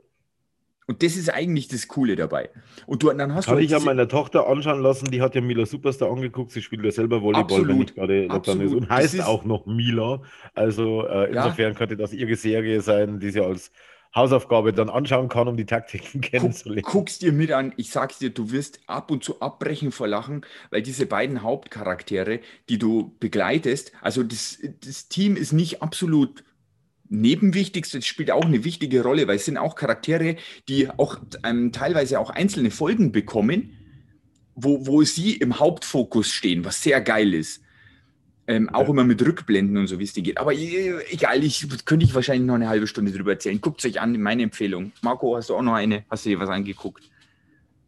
Und das ist eigentlich das Coole dabei. Und du, dann hast Kann du ich ja meiner Tochter anschauen lassen, die hat ja Mila Superstar angeguckt, sie spielt ja selber Volleyball, absolut, wenn ich gerade Lockdown ist. Und heißt ist, auch noch Mila. Also äh, insofern ja. könnte das ihre Serie sein, die sie als Hausaufgabe dann anschauen kann, um die Taktiken kennenzulernen. Guck's dir mit an. Ich sag's dir, du wirst ab und zu abbrechen vor Lachen, weil diese beiden Hauptcharaktere, die du begleitest, also das, das Team ist nicht absolut nebenwichtig, es spielt auch eine wichtige Rolle, weil es sind auch Charaktere, die auch ähm, teilweise auch einzelne Folgen bekommen, wo, wo sie im Hauptfokus stehen, was sehr geil ist. Ähm, auch ja. immer mit Rückblenden und so, wie es dir geht. Aber egal, ich könnte ich wahrscheinlich noch eine halbe Stunde drüber erzählen. Guckt es euch an, meine Empfehlung. Marco, hast du auch noch eine? Hast du dir was angeguckt?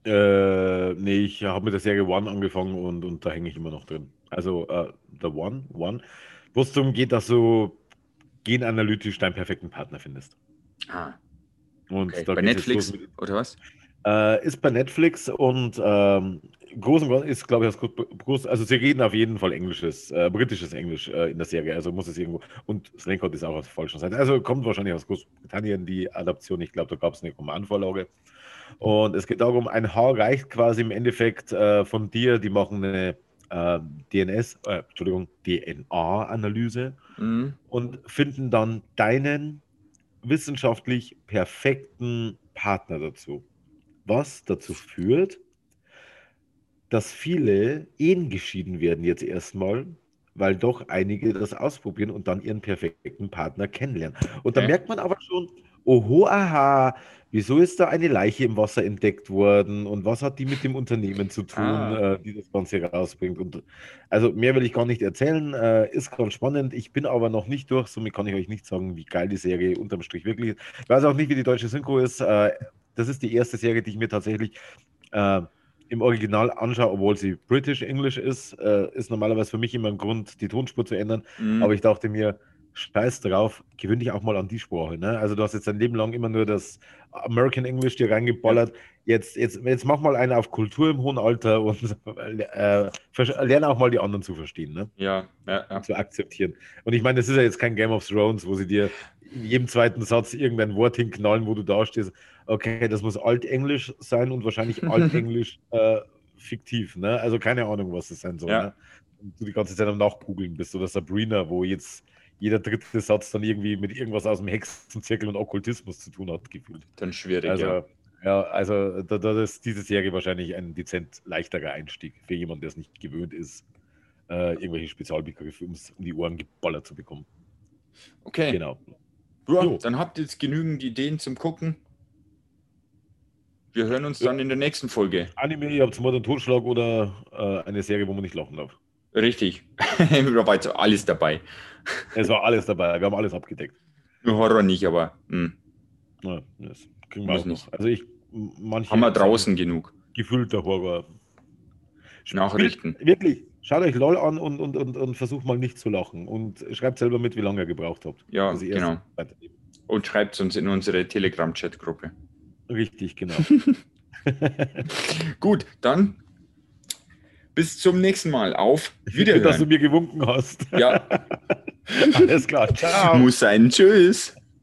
Äh, nee, ich habe mit der Serie One angefangen und, und da hänge ich immer noch drin. Also, äh, The One, One, wo es darum geht, dass du genanalytisch deinen perfekten Partner findest. Ah. Und okay. bei Netflix mit, oder was? Äh, ist bei Netflix und ähm, groß und ist, glaube ich, das groß, also sie reden auf jeden Fall englisches, äh, britisches Englisch äh, in der Serie, also muss es irgendwo, und Slankot ist auch auf der falschen Seite, also kommt wahrscheinlich aus Großbritannien die Adaption, ich glaube, da gab es eine Romanvorlage. Und es geht darum, ein Haar reicht quasi im Endeffekt äh, von dir, die machen eine äh, DNS, äh, Entschuldigung, DNA-Analyse mhm. und finden dann deinen wissenschaftlich perfekten Partner dazu. Was dazu führt, dass viele Ehen geschieden werden jetzt erstmal, weil doch einige das ausprobieren und dann ihren perfekten Partner kennenlernen. Und da merkt man aber schon, oho, aha, wieso ist da eine Leiche im Wasser entdeckt worden und was hat die mit dem Unternehmen zu tun, ah. äh, die das Ganze rausbringt. Und also mehr will ich gar nicht erzählen, äh, ist ganz spannend. Ich bin aber noch nicht durch, somit kann ich euch nicht sagen, wie geil die Serie unterm Strich wirklich ist. Ich weiß auch nicht, wie die deutsche Synchro ist. Äh, das ist die erste Serie, die ich mir tatsächlich im Original anschaue, obwohl sie British English ist, ist normalerweise für mich immer ein Grund, die Tonspur zu ändern. Mhm. Aber ich dachte mir, scheiß drauf, gewöhn dich auch mal an die Sprache. Ne? Also du hast jetzt dein Leben lang immer nur das American English dir reingeballert. Ja. Jetzt, jetzt, jetzt mach mal eine auf Kultur im hohen Alter und äh, lerne auch mal die anderen zu verstehen. Ne? Ja, ja, ja. Zu akzeptieren. Und ich meine, das ist ja jetzt kein Game of Thrones, wo sie dir in jedem zweiten Satz irgendein Wort hinknallen, wo du da stehst. Okay, das muss Altenglisch sein und wahrscheinlich Altenglisch äh, fiktiv. Ne? Also keine Ahnung, was das sein soll. Ja. Ne? Und du die ganze Zeit am Nachgoogeln bist oder Sabrina, wo jetzt jeder dritte Satz dann irgendwie mit irgendwas aus dem Hexenzirkel und Okkultismus zu tun hat, gefühlt. Dann schwierig, also, ja. Ja, also da, da ist diese Serie wahrscheinlich ein dezent leichterer Einstieg für jemanden, der es nicht gewöhnt ist, äh, irgendwelche Spezialbegriffe um die Ohren geballert zu bekommen. Okay. Genau. Ja, dann habt ihr jetzt genügend Ideen zum Gucken. Wir hören uns dann in der nächsten Folge. Anime, ihr habt Mord und Totschlag oder äh, eine Serie, wo man nicht lachen darf. Richtig. da war jetzt alles dabei. Es war alles dabei. Wir haben alles abgedeckt. Horror nicht, aber. Mh. Ja, das kriegen wir auch nicht. Also ich, manche haben wir draußen genug. Gefühlter Horror. Nachrichten. Wirklich, schaut euch LOL an und, und, und, und versucht mal nicht zu lachen. Und schreibt selber mit, wie lange ihr gebraucht habt. Ja, genau. Und schreibt es uns in unsere Telegram-Chat-Gruppe. Richtig, genau. Gut, dann bis zum nächsten Mal. Auf Wiederhören. dass du mir gewunken hast. Ja. Alles klar. Ciao. Muss sein. Tschüss.